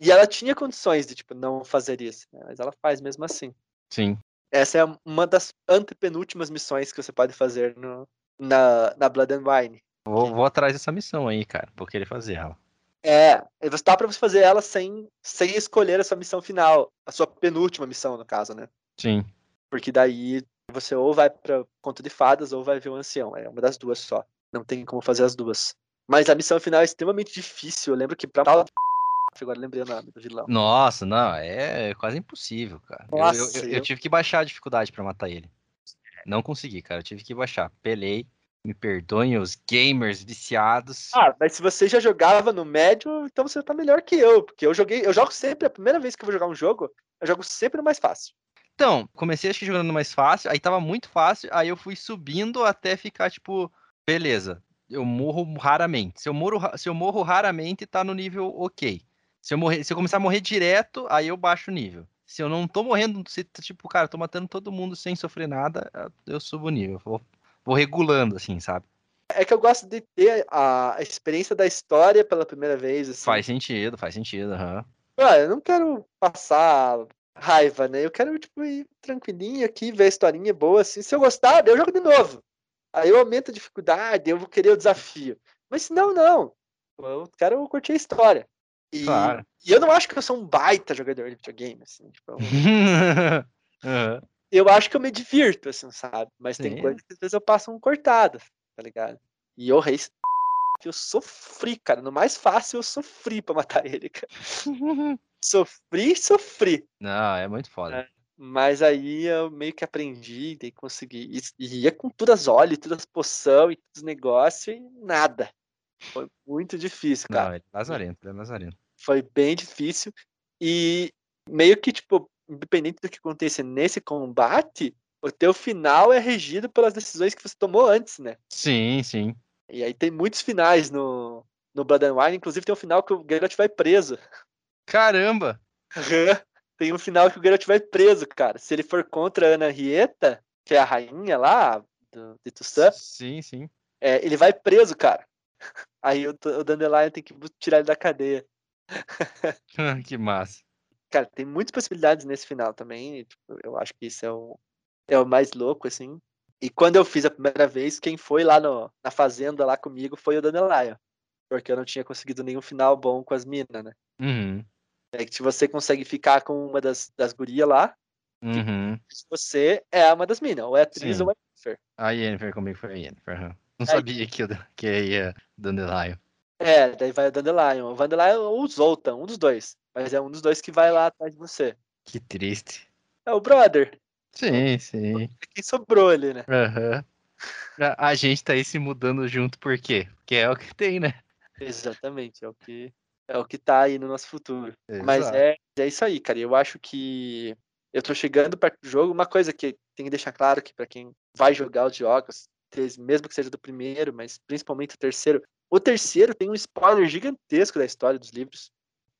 E ela tinha condições de, tipo, não fazer isso, né? Mas ela faz mesmo assim. Sim. Essa é uma das antepenúltimas missões que você pode fazer no, na, na Blood and Wine. Vou, vou atrás dessa missão aí, cara. Vou querer fazer ela. É, dá pra você fazer ela sem, sem escolher a sua missão final. A sua penúltima missão, no caso, né? Sim. Porque daí você ou vai pra Conto de Fadas ou vai ver o Ancião. É uma das duas só. Não tem como fazer as duas. Mas a missão final é extremamente difícil. Eu lembro que pra. Agora lembrei o nome do vilão. Nossa, não, é quase impossível, cara. Eu- eu, Nossa, eu, eu eu- tive que baixar a dificuldade pra matar ele. Não consegui, cara. Eu tive que baixar. Pelei. Me perdoem os gamers viciados. Ah, mas se você já jogava no médio, então você tá melhor que eu. Porque eu joguei. Eu jogo sempre, a primeira vez que eu vou jogar um jogo, eu jogo sempre no mais fácil. Então, comecei acho que jogando no mais fácil, aí tava muito fácil, aí eu fui subindo até ficar tipo, beleza, eu morro raramente. Se eu morro, se eu morro raramente, tá no nível ok. Se eu, morrer, se eu começar a morrer direto, aí eu baixo o nível. Se eu não tô morrendo, se, tipo, cara, tô matando todo mundo sem sofrer nada, eu subo o nível. Vou, vou regulando, assim, sabe? É que eu gosto de ter a experiência da história pela primeira vez. Assim. Faz sentido, faz sentido, aham. Eu não quero passar raiva, né? Eu quero, tipo, ir tranquilinho aqui, ver a historinha boa, assim. Se eu gostar, daí eu jogo de novo. Aí eu aumento a dificuldade, eu vou querer o desafio. Mas se não, não. Eu quero curtir a história. E, Claro. e eu não acho que eu sou um baita jogador de videogame, assim. Tipo, eu, Aham. eu acho que eu me divirto, assim, sabe? Mas tem Sim. coisas que às vezes eu passo um cortado, tá ligado? E eu rei eu sofri, cara. No mais fácil eu sofri pra matar ele, cara. Sofri, sofri. Não, é muito foda. É. Mas aí eu meio que aprendi e consegui. E, e ia com todas as olhos, todas as poção e todos os negócios e nada. Foi muito difícil, cara. Não, ele é lazarento, ele é lazarento. Foi bem difícil. E meio que, tipo, independente do que aconteça nesse combate, o teu final é regido pelas decisões que você tomou antes, né? Sim, sim. E aí tem muitos finais no, no Blood and Wine, inclusive tem um final que o Geralt vai preso. Caramba! tem um final que o Geralt vai preso, cara. Se ele for contra a Ana Rieta, que é a rainha lá do, de Tussan, Sim, sim. é, ele vai preso, cara. Aí o, o Dandelion tem que tirar ele da cadeia. que massa. Cara, tem muitas possibilidades nesse final também. e, tipo, eu acho que isso é o, é o mais louco, assim. E quando eu fiz a primeira vez, quem foi lá no, na fazenda lá comigo foi o Dandelion. Porque eu não tinha conseguido nenhum final bom com as minas, né? Uhum. É que se você consegue ficar com uma das, das gurias lá, Uhum. você é uma das minas, ou é atriz Sim. ou é Jennifer. A Yennefer comigo foi a Yennefer. aham. Não sabia que, eu, que ia Dandelion. É, daí vai o Dandelion. O Vandelion ou o Zoltan, um dos dois. Mas é um dos dois que vai lá atrás de você. Que triste. É o brother. Sim, sim. É quem sobrou ali, né? Aham. A, a gente tá aí se mudando junto por quê? Porque é o que tem, né? Exatamente, é o que é o que tá aí no nosso futuro. Mas Exato. é, é isso aí, cara. Eu acho que eu tô chegando perto do jogo. Uma coisa que tem que deixar claro que pra quem vai jogar os jogos, mesmo que seja do primeiro, mas principalmente o terceiro, o terceiro tem um spoiler gigantesco da história dos livros.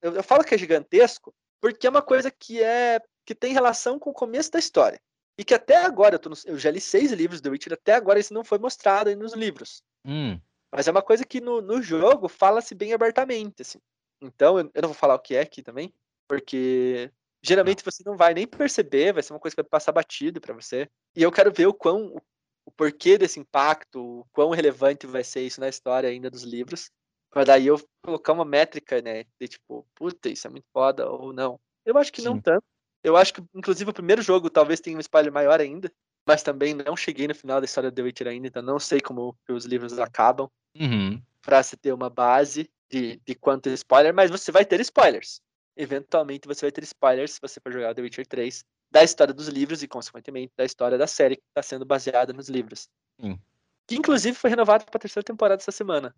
Eu, eu falo que é gigantesco porque é uma coisa que é que tem relação com o começo da história. E que até agora, eu, tô no- eu já li seis livros do Witcher, até agora isso não foi mostrado aí nos livros. Hum, Mas é uma coisa que no, no jogo fala-se bem abertamente, assim. Então, eu, eu não vou falar o que é aqui também, porque geralmente você não vai nem perceber, vai ser uma coisa que vai passar batido pra você. E eu quero ver o quão, o, o porquê desse impacto, o quão relevante vai ser isso na história ainda dos livros, pra daí eu colocar uma métrica, né, de tipo, puta, isso é muito foda ou não. Eu acho que não Sim. tanto. Eu acho que, inclusive, o primeiro jogo talvez tenha um spoiler maior ainda, mas também não cheguei no final da história do The Witcher ainda, então não sei como os livros acabam uhum. para se ter uma base de, de quanto spoiler, mas você vai ter spoilers. Eventualmente você vai ter spoilers se você for jogar The Witcher 3 da história dos livros e, consequentemente, da história da série que está sendo baseada nos livros. Sim. Que inclusive foi renovado para a terceira temporada essa semana.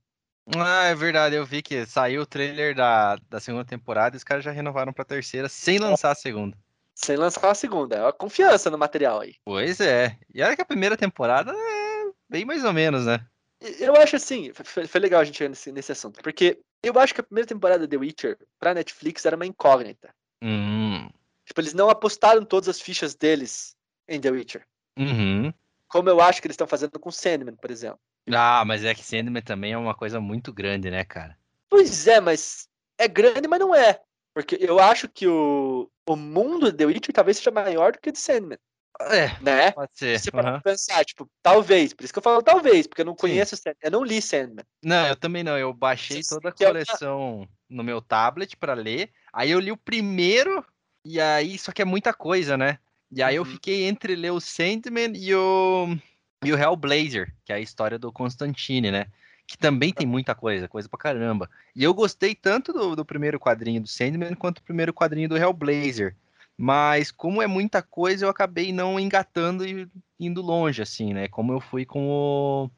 Ah, é verdade, eu vi que saiu o trailer da, da segunda temporada e os caras já renovaram pra terceira sem lançar a segunda. Sem lançar a segunda. É uma confiança no material aí. Pois é. E olha que a primeira temporada é bem mais ou menos, né? Eu acho assim, foi, foi legal a gente ir nesse, nesse assunto, porque eu acho que a primeira temporada de The Witcher pra Netflix era uma incógnita. Hum. Tipo, eles não apostaram todas as fichas deles em The Witcher. Uhum. Como eu acho que eles estão fazendo com Sandman, por exemplo. Ah, mas é que Sandman também é uma coisa muito grande, né, cara? Pois é, mas é grande, mas não é. Porque eu acho que o, o mundo de The Witcher talvez seja maior do que o de Sandman. É, Né? pode ser. Se para aham. pensar, tipo, talvez. Por isso que eu falo talvez, porque eu não Sim. conheço Sandman. Eu não li Sandman. Não, eu também não. Eu baixei Você toda a é uma- coleção no meu tablet pra ler. Aí eu li o primeiro, e aí, só que é muita coisa, né? E aí eu Uhum. fiquei entre ler o Sandman e o, e o Hellblazer, que é a história do Constantine, né? Que também tem muita coisa, coisa pra caramba. E eu gostei tanto do, do primeiro quadrinho do Sandman quanto do primeiro quadrinho do Hellblazer. Mas como é muita coisa, eu acabei não engatando e indo longe, assim, né? Como eu fui com o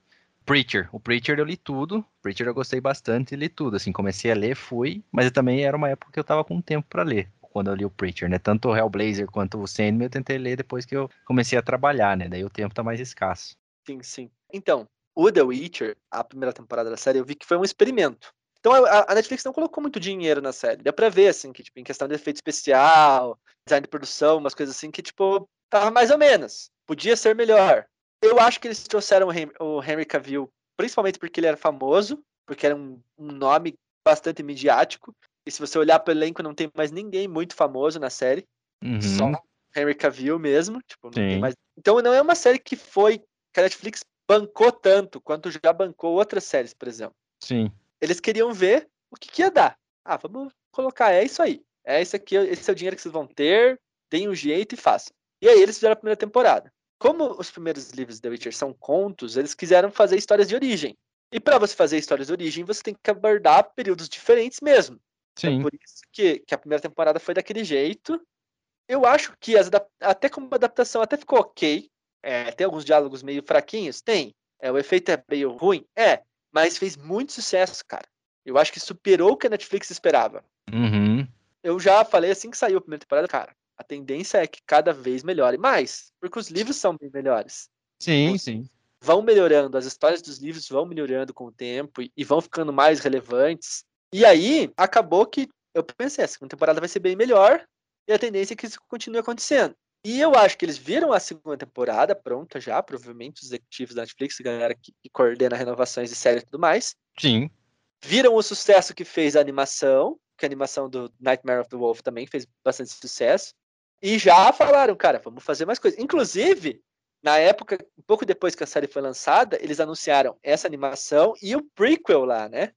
Preacher. O Preacher eu li tudo. Preacher eu gostei bastante e li tudo. Assim, comecei a ler, fui, mas eu também era uma época que eu tava com tempo pra ler. Quando eu li o Preacher, né? Tanto o Hellblazer quanto o Sandman eu tentei ler depois que eu comecei a trabalhar, né? Daí o tempo tá mais escasso. Sim, sim. Então, o The Witcher, a primeira temporada da série, eu vi que foi um experimento. Então a, Netflix não colocou muito dinheiro na série. Deu pra ver, assim, que tipo, em questão de efeito especial, design de produção, umas coisas assim, que, tipo, tava mais ou menos. Podia ser melhor. Eu acho que eles trouxeram o Henry, Cavill, principalmente porque ele era famoso, porque era um nome bastante midiático. E se você olhar pro elenco, não tem mais ninguém muito famoso na série. Uhum. Só Henry Cavill mesmo. Tipo, não tem mais. Então não é uma série que foi. que a Netflix bancou tanto quanto já bancou outras séries, por exemplo. Sim. Eles queriam ver o que, que ia dar. Ah, vamos colocar, é isso aí. É isso aqui, esse é o dinheiro que vocês vão ter, deem um jeito e façam. E aí eles fizeram a primeira temporada. Como os primeiros livros The Witcher são contos, eles quiseram fazer histórias de origem. E para você fazer histórias de origem, você tem que abordar períodos diferentes mesmo. Então, Sim. por isso que, que a primeira temporada foi daquele jeito. Eu acho que as até como adaptação até ficou ok. É, tem alguns diálogos meio fraquinhos? Tem. É, o efeito é meio ruim? É. Mas fez muito sucesso, cara. Eu acho que superou o que a Netflix esperava. Uhum. Eu já falei assim que saiu a primeira temporada, cara. A tendência é que cada vez melhore mais. Porque os livros são bem melhores. Sim, Os- sim. Vão melhorando, as histórias dos livros vão melhorando com o tempo e, e vão ficando mais relevantes. E aí, acabou que eu pensei, a segunda temporada vai ser bem melhor e a tendência é que isso continue acontecendo. E eu acho que eles viram a segunda temporada pronta já, provavelmente os executivos da Netflix, a galera que, que coordena renovações de série e tudo mais, Sim. viram o sucesso que fez a animação, que a animação do Nightmare of the Wolf também fez bastante sucesso, e já falaram, cara, vamos fazer mais coisas. Inclusive, na época, um pouco depois que a série foi lançada, eles anunciaram essa animação e o prequel lá, né?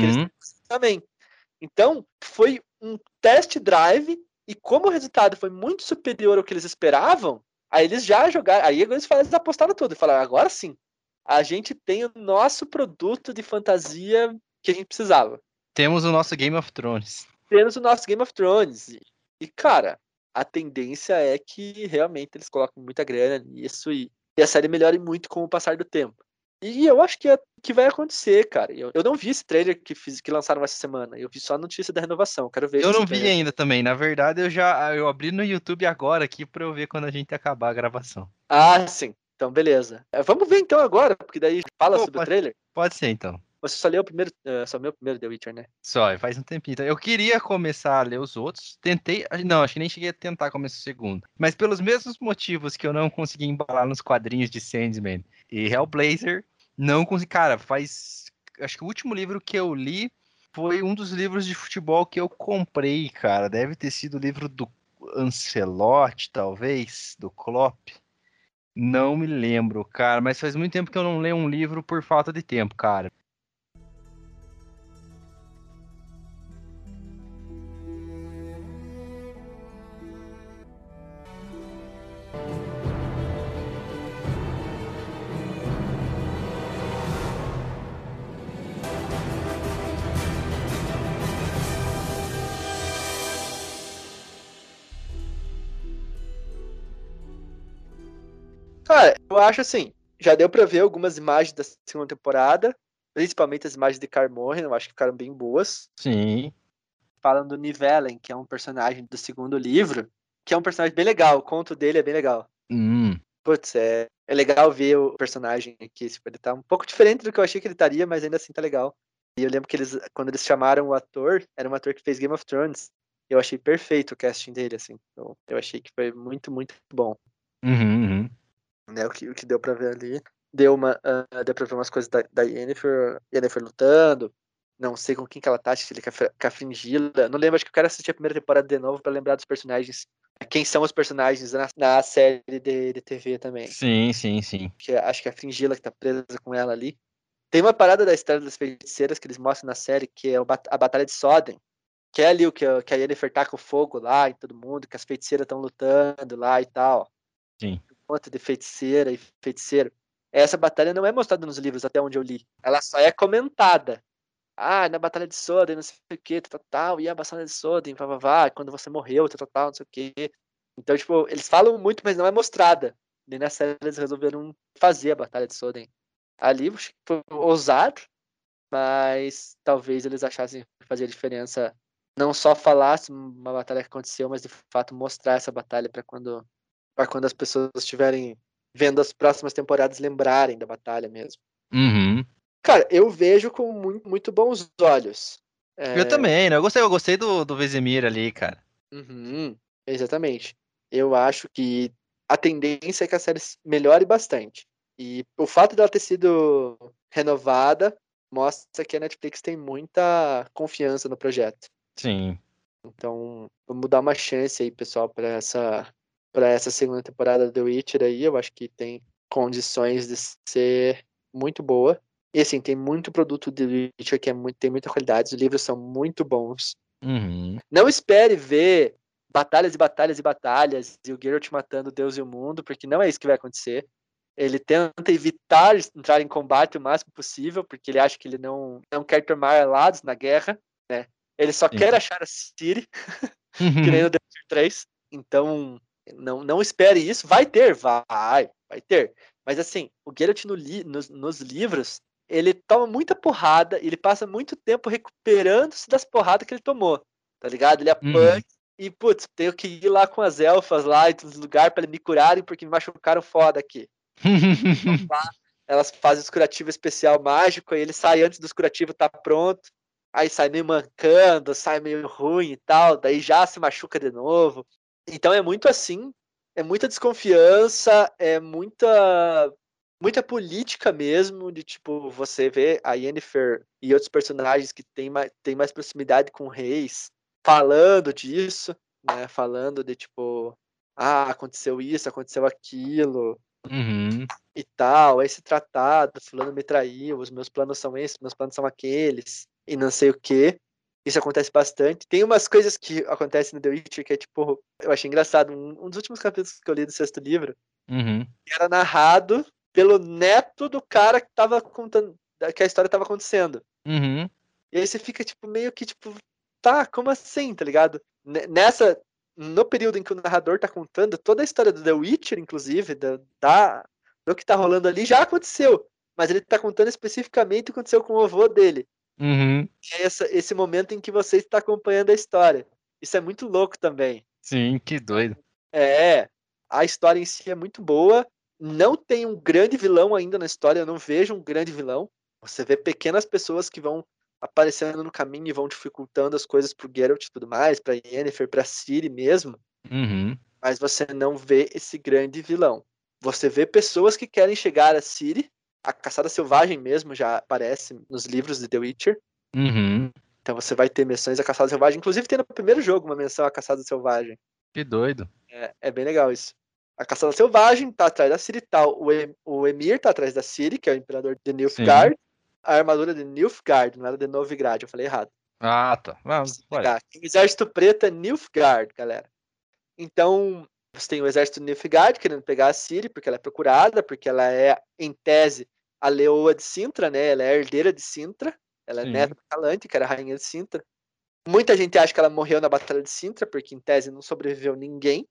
Que eles Também. Então, foi um test drive e como o resultado foi muito superior ao que eles esperavam, aí eles já jogaram, aí eles falaram, eles apostaram tudo e falaram, agora sim, a gente tem o nosso produto de fantasia que a gente precisava. Temos o nosso Game of Thrones. Temos o nosso Game of Thrones. E, e, cara, a tendência é que realmente eles colocam muita grana nisso e, e a série melhore muito com o passar do tempo. E eu acho que, é, que vai acontecer, cara. Eu, eu não vi esse trailer que, fiz, que lançaram essa semana. Eu vi só a notícia da renovação. Quero ver Eu não vi trailer. ainda também. Na verdade, eu já eu abri no YouTube agora aqui pra eu ver quando a gente acabar a gravação. Ah, sim. Então, beleza. É, vamos ver então agora, porque daí fala Pô, sobre o pode- trailer. Pode ser então. Você só leu o primeiro, eh, só leu primeiro The Witcher, né? Só, faz um tempinho. Eu queria começar a ler os outros. Tentei. Não, acho que nem cheguei a tentar começar o segundo. Mas pelos mesmos motivos que eu não consegui embalar nos quadrinhos de Sandman e Hellblazer, não consegui. Cara, faz. Acho que o último livro que eu li foi um dos livros de futebol que eu comprei, cara. Deve ter sido o livro do Ancelotti, talvez, do Klopp. Não me lembro, cara, mas faz muito tempo que eu não leio um livro por falta de tempo, cara. Cara, eu acho assim, já deu pra ver algumas imagens da segunda temporada. principalmente as imagens de Carmorren, eu acho que ficaram bem boas. Sim. Falam do Nivellen, que é um personagem do segundo livro, que é um personagem bem legal, o conto dele é bem legal. Hum. Putz, é, é legal ver o personagem aqui, ele tá um pouco diferente do que eu achei que ele estaria, mas ainda assim tá legal. E eu lembro que eles, quando eles chamaram o ator, era um ator que fez Game of Thrones. Eu achei perfeito o casting dele, assim. Então, eu achei que foi muito, muito bom. Uhum, uhum. Né, o, que, o que deu pra ver ali. Deu, uma, uh, deu pra ver umas coisas da, da Yennefer, Yennefer lutando. Não sei com quem que ela tá, que ele com a, com a Fringila. Não lembro, acho que eu quero assistir a primeira temporada de novo pra lembrar dos personagens. Quem são os personagens na, na série de, de TV também. Sim, sim, sim. Que, acho que é a Fringila que tá presa com ela ali. Tem uma parada da história das feiticeiras que eles mostram na série, que é a Batalha de Soden. Que é ali o que, que a Yennefer taca o fogo lá e todo mundo, que as feiticeiras estão lutando lá e tal. Sim. Monte de feiticeira e feiticeiro. Essa batalha não é mostrada nos livros, até onde eu li. Ela só é comentada. Ah, na Batalha de Soden, não sei o que, tal, tal, e a Batalha de Soden, vá, vá, vá, quando você morreu, tal, tal, não sei o que. Então, tipo, eles falam muito, mas não é mostrada. E na série eles resolveram fazer a Batalha de Soden ali foi ousado, mas talvez eles achassem que fazia diferença não só falar uma batalha que aconteceu, mas de fato mostrar essa batalha para quando para quando as pessoas estiverem vendo as próximas temporadas lembrarem da batalha mesmo. Uhum. Cara, eu vejo com muito, muito bons olhos. É... Eu também, né? Eu gostei, eu gostei do, do Vesemir ali, cara. Uhum, exatamente. Eu acho que a tendência é que a série melhore bastante. E o fato dela ter sido renovada mostra que a Netflix tem muita confiança no projeto. Sim. Então, vamos dar uma chance aí, pessoal, para essa para essa segunda temporada do The Witcher aí, eu acho que tem condições de ser muito boa. E assim, tem muito produto de Witcher que é muito, tem muita qualidade, os livros são muito bons. Uhum. Não espere ver batalhas e batalhas e batalhas e o Geralt matando Deus e o mundo, porque não é isso que vai acontecer. Ele tenta evitar entrar em combate o máximo possível, porque ele acha que ele não, não quer tomar lados na guerra, né? Ele só Sim. quer achar a Ciri, que nem no The Witcher 3. Então, não, não espere isso. Vai ter, vai, vai ter. Mas assim, o Geralt no li, nos, nos livros, ele toma muita porrada ele passa muito tempo recuperando-se das porradas que ele tomou. Tá ligado? Ele apanha uhum. e, putz, tenho que ir lá com as elfas lá e nos lugares para me curarem porque me machucaram foda aqui. elas fazem o curativo especial mágico, aí ele sai antes do curativo tá pronto, aí sai meio mancando, sai meio ruim e tal, daí já se machuca de novo. Então é muito assim, é muita desconfiança, é muita muita política mesmo, de tipo, você vê a Yennefer e outros personagens que têm mais, têm mais proximidade com reis falando disso, né? Falando de tipo, ah, aconteceu isso, aconteceu aquilo, Uhum. E tal, esse tratado, fulano me traiu, os meus planos são esses, meus planos são aqueles, e não sei o que. Isso acontece bastante. Tem umas coisas que acontecem no The Witcher que é tipo, eu achei engraçado. Um, um dos últimos capítulos que eu li do sexto livro uhum. era narrado pelo neto do cara que tava contando, que a história tava acontecendo. Uhum. E aí você fica, tipo, meio que, tipo, tá, como assim, tá ligado? Nessa, no período em que o narrador tá contando, toda a história do The Witcher, inclusive, da, da, do que tá rolando ali, já aconteceu. Mas ele tá contando especificamente o que aconteceu com o avô dele. Uhum. É essa, esse momento em que você está acompanhando a história. Isso é muito louco também. Sim, que doido. É, a história em si é muito boa. Não tem um grande vilão ainda na história, eu não vejo um grande vilão. Você vê pequenas pessoas que vão aparecendo no caminho e vão dificultando as coisas pro Geralt e tudo mais, pra Yennefer, pra Ciri mesmo. Uhum. Mas você não vê esse grande vilão. Você vê pessoas que querem chegar a Ciri. A Caçada Selvagem mesmo já aparece nos livros de The Witcher. Uhum. Então você vai ter menções à Caçada Selvagem. Inclusive tem no primeiro jogo uma menção à Caçada Selvagem. Que doido. É, é bem legal isso. A Caçada Selvagem tá atrás da Ciri tal. O, em o Emir tá atrás da Ciri, que é o imperador de Nilfgaard. Sim a armadura de Nilfgaard, não era de Novigrad, eu falei errado. Ah, tá. Vamos, o exército preto é Nilfgaard, galera. Então, você tem o exército de Nilfgaard querendo pegar a Ciri, porque ela é procurada, porque ela é, em tese, a leoa de Sintra, né? Ela é herdeira de Sintra. Ela é Sim. neta de Calante, que era a rainha de Sintra. Muita gente acha que ela morreu na Batalha de Sintra, porque em tese não sobreviveu ninguém.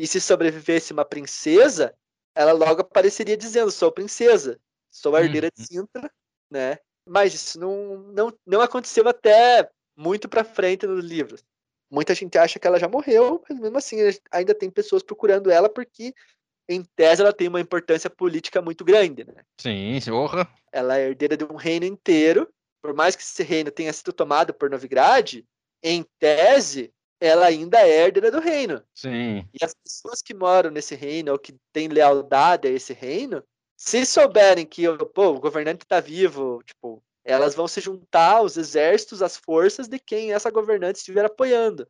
E se sobrevivesse uma princesa, ela logo apareceria dizendo: sou princesa, sou herdeira uhum. de Sintra, né? Mas isso não, não, não aconteceu até muito pra frente nos livros. Muita gente acha que ela já morreu, mas mesmo assim ainda tem pessoas procurando ela porque, em tese, ela tem uma importância política muito grande, né? Sim, porra. Ela é herdeira de um reino inteiro. Por mais que esse reino tenha sido tomado por Novigrad, em tese, ela ainda é herdeira do reino. Sim. E as pessoas que moram nesse reino ou que têm lealdade a esse reino, se souberem que pô, o governante está vivo, tipo, elas vão se juntar aos exércitos, às forças de quem essa governante estiver apoiando.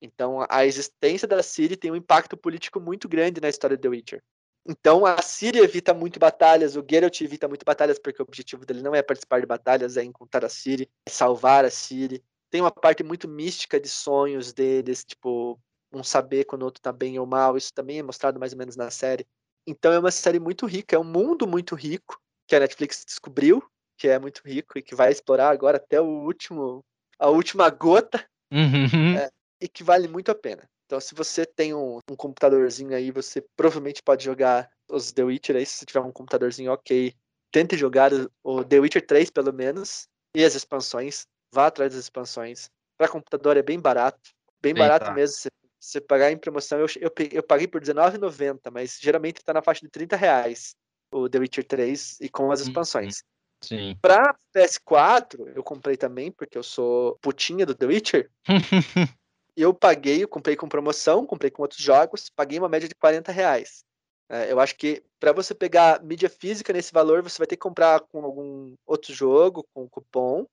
Então, a existência da Ciri tem um impacto político muito grande na história de The Witcher. Então, a Ciri evita muito batalhas, o Geralt evita muito batalhas, porque o objetivo dele não é participar de batalhas, é encontrar a Ciri, salvar a Ciri. Tem uma parte muito mística de sonhos deles, tipo, um saber quando o outro tá bem ou mal. Isso também é mostrado mais ou menos na série. Então é uma série muito rica, é um mundo muito rico que a Netflix descobriu, que é muito rico e que vai explorar agora até o último, a última gota, Uhum. É. e que vale muito a pena. Então, se você tem um, um computadorzinho aí, você provavelmente pode jogar os The Witcher aí, se você tiver um computadorzinho ok. Tente jogar o- The Witcher 3, pelo menos, e as expansões. Vá atrás das expansões. Para computador é bem barato. Bem Eita. barato mesmo. Se você pagar em promoção, eu, eu, eu paguei por R$19,90, mas geralmente tá na faixa de 30 reais o The Witcher 3 e com as Uhum. expansões. Sim. Pra PS4, eu comprei também, porque eu sou putinha do The Witcher. Eu paguei, eu comprei com promoção, comprei com outros jogos, paguei uma média de 40 reais. É, eu acho que para você pegar mídia física nesse valor, você vai ter que comprar com algum outro jogo, com cupom.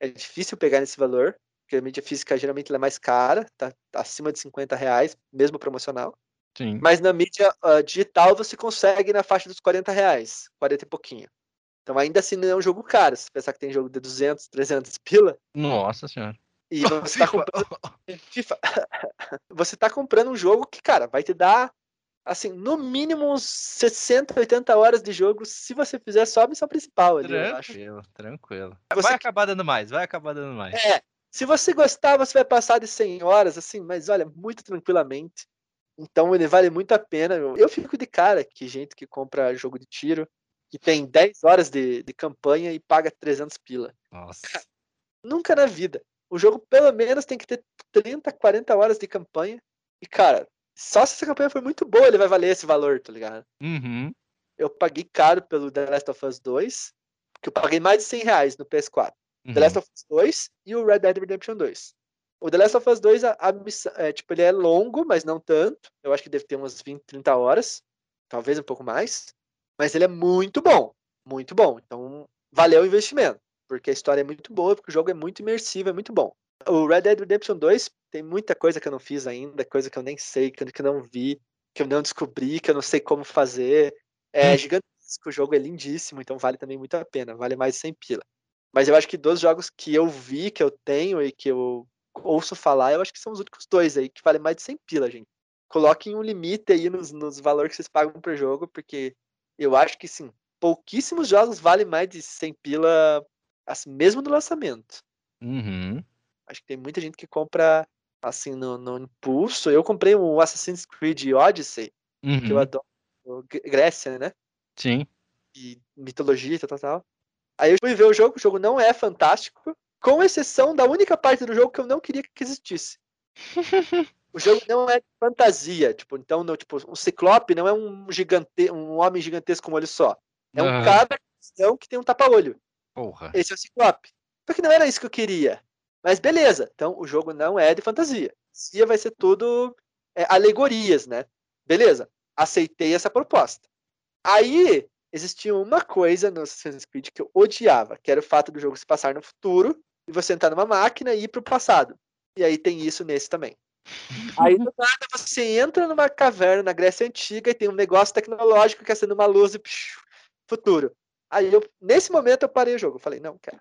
É difícil pegar nesse valor, porque a mídia física geralmente é mais cara, tá acima de 50 reais, mesmo promocional. Sim. Mas na mídia ah, digital você consegue na faixa dos 40 reais, 40 e pouquinho. Então ainda assim não é um jogo caro. Se pensar que tem jogo de 200, 300 pila, Nossa senhora. E você tá comprando. Você tá comprando um jogo que, cara, vai te dar, assim, no mínimo uns 60, 80 horas de jogo se você fizer só a missão principal ali. Tranquilo, tranquilo. Você Vai acabar dando mais, vai acabar dando mais. É, se você gostar, você vai passar de 100 horas, assim, mas olha, muito tranquilamente. Então ele vale muito a pena. Eu, eu fico de cara que gente que compra jogo de tiro, que tem 10 horas de, de campanha e paga 300 pila. Nossa. Nunca na vida. O jogo pelo menos tem que ter 30, 40 horas de campanha. E, cara, só se essa campanha for muito boa, ele vai valer esse valor, tá ligado? Uhum. Eu paguei caro pelo The Last of Us 2, porque eu paguei mais de 100 reais no PS4. uhum. The Last of Us 2 e o Red Dead Redemption 2. O The Last of Us 2, a, a missão, é, tipo, ele é longo, mas não tanto. Eu acho que deve ter umas 20, 30 horas. Talvez um pouco mais. Mas ele é muito bom. Muito bom. Então, valeu o investimento. Porque a história é muito boa, porque o jogo é muito imersivo, é muito bom. O Red Dead Redemption 2 tem muita coisa que eu não fiz ainda, coisa que eu nem sei, que eu, não vi, que eu não descobri, que eu não sei como fazer. É Hum. gigantesco, o jogo é lindíssimo, então vale também muito a pena. Vale mais de 100 pila. Mas eu acho que dos jogos que eu vi, que eu tenho e que eu ouço falar, eu acho que são os únicos dois aí que valem mais de 100 pila, gente. Coloquem um limite aí nos, nos valores que vocês pagam por jogo, porque eu acho que sim, pouquíssimos jogos valem mais de 100 pila, assim, mesmo no lançamento. Uhum. Acho que tem muita gente que compra assim no, no impulso. Eu comprei um Assassin's Creed Odyssey, que eu Uhum. adoro o Gr- Grécia, né? Sim. e mitologia e tal, tal, tal. Aí eu fui ver o jogo, o jogo não é fantástico, com exceção da única parte do jogo que eu não queria que existisse. O jogo não é fantasia, tipo, então, não, tipo, um ciclope não é um gigante, um homem gigantesco com um olho só. É um Aham. cara cristão que tem um tapa-olho. Porra. Esse é o ciclope. Só que não era isso que eu queria. Mas beleza, então o jogo não é de fantasia. Fantasia vai ser tudo é, alegorias, né? Beleza, aceitei essa proposta. Aí existia uma coisa no Assassin's Creed que eu odiava, que era o fato do jogo se passar no futuro e você entrar numa máquina e ir pro passado. E aí tem isso nesse também. Aí do nada você entra numa caverna na Grécia Antiga e tem um negócio tecnológico que acende uma luz e psh, futuro. Aí eu, nesse momento eu parei o jogo. Eu falei, não, cara.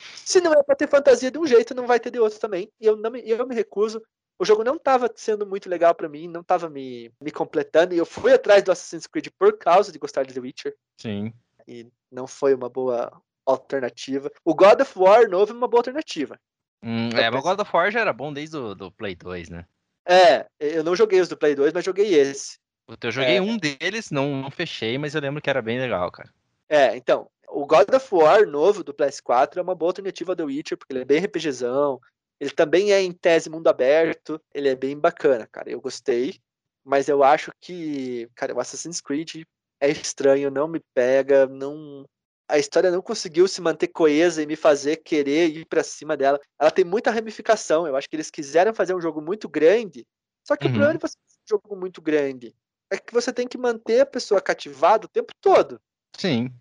Se não é pra ter fantasia de um jeito, não vai ter de outro também. E eu, não me, eu me recuso. O jogo não tava sendo muito legal pra mim, não tava me, me completando. E eu fui atrás do Assassin's Creed por causa de gostar de The Witcher. Sim. E não foi uma boa alternativa. O God of War novo é uma boa alternativa. Hum, é, mas penso- God of War já era bom desde o do Play 2, né? É, eu não joguei os do Play 2, mas joguei esse. Eu joguei É. um deles, não, não fechei, mas eu lembro que era bem legal, cara. É, então, o God of War novo do PS4 é uma boa alternativa ao The Witcher, porque ele é bem RPGzão, ele também é em tese mundo aberto, ele é bem bacana, cara. Eu gostei, mas eu acho que, cara, o Assassin's Creed é estranho, não me pega, não a história não conseguiu se manter coesa e me fazer querer ir para cima dela. Ela tem muita ramificação. Eu acho que eles quiseram fazer um jogo muito grande, só que uhum. o problema de você fazer um jogo muito grande é que você tem que manter a pessoa cativada o tempo todo. Sim.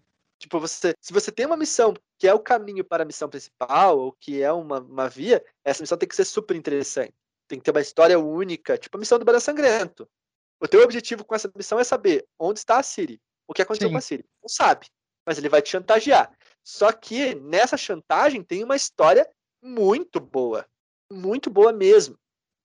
Tipo, você, se você tem uma missão que é o caminho para a missão principal, ou que é uma, uma via, essa missão tem que ser super interessante. Tem que ter uma história única, tipo a missão do Barão Sangrento. O teu objetivo com essa missão é saber onde está a Siri. O que aconteceu Sim. com a Siri. Não sabe mas ele vai te chantagear. Só que nessa chantagem tem uma história muito boa. Muito boa mesmo.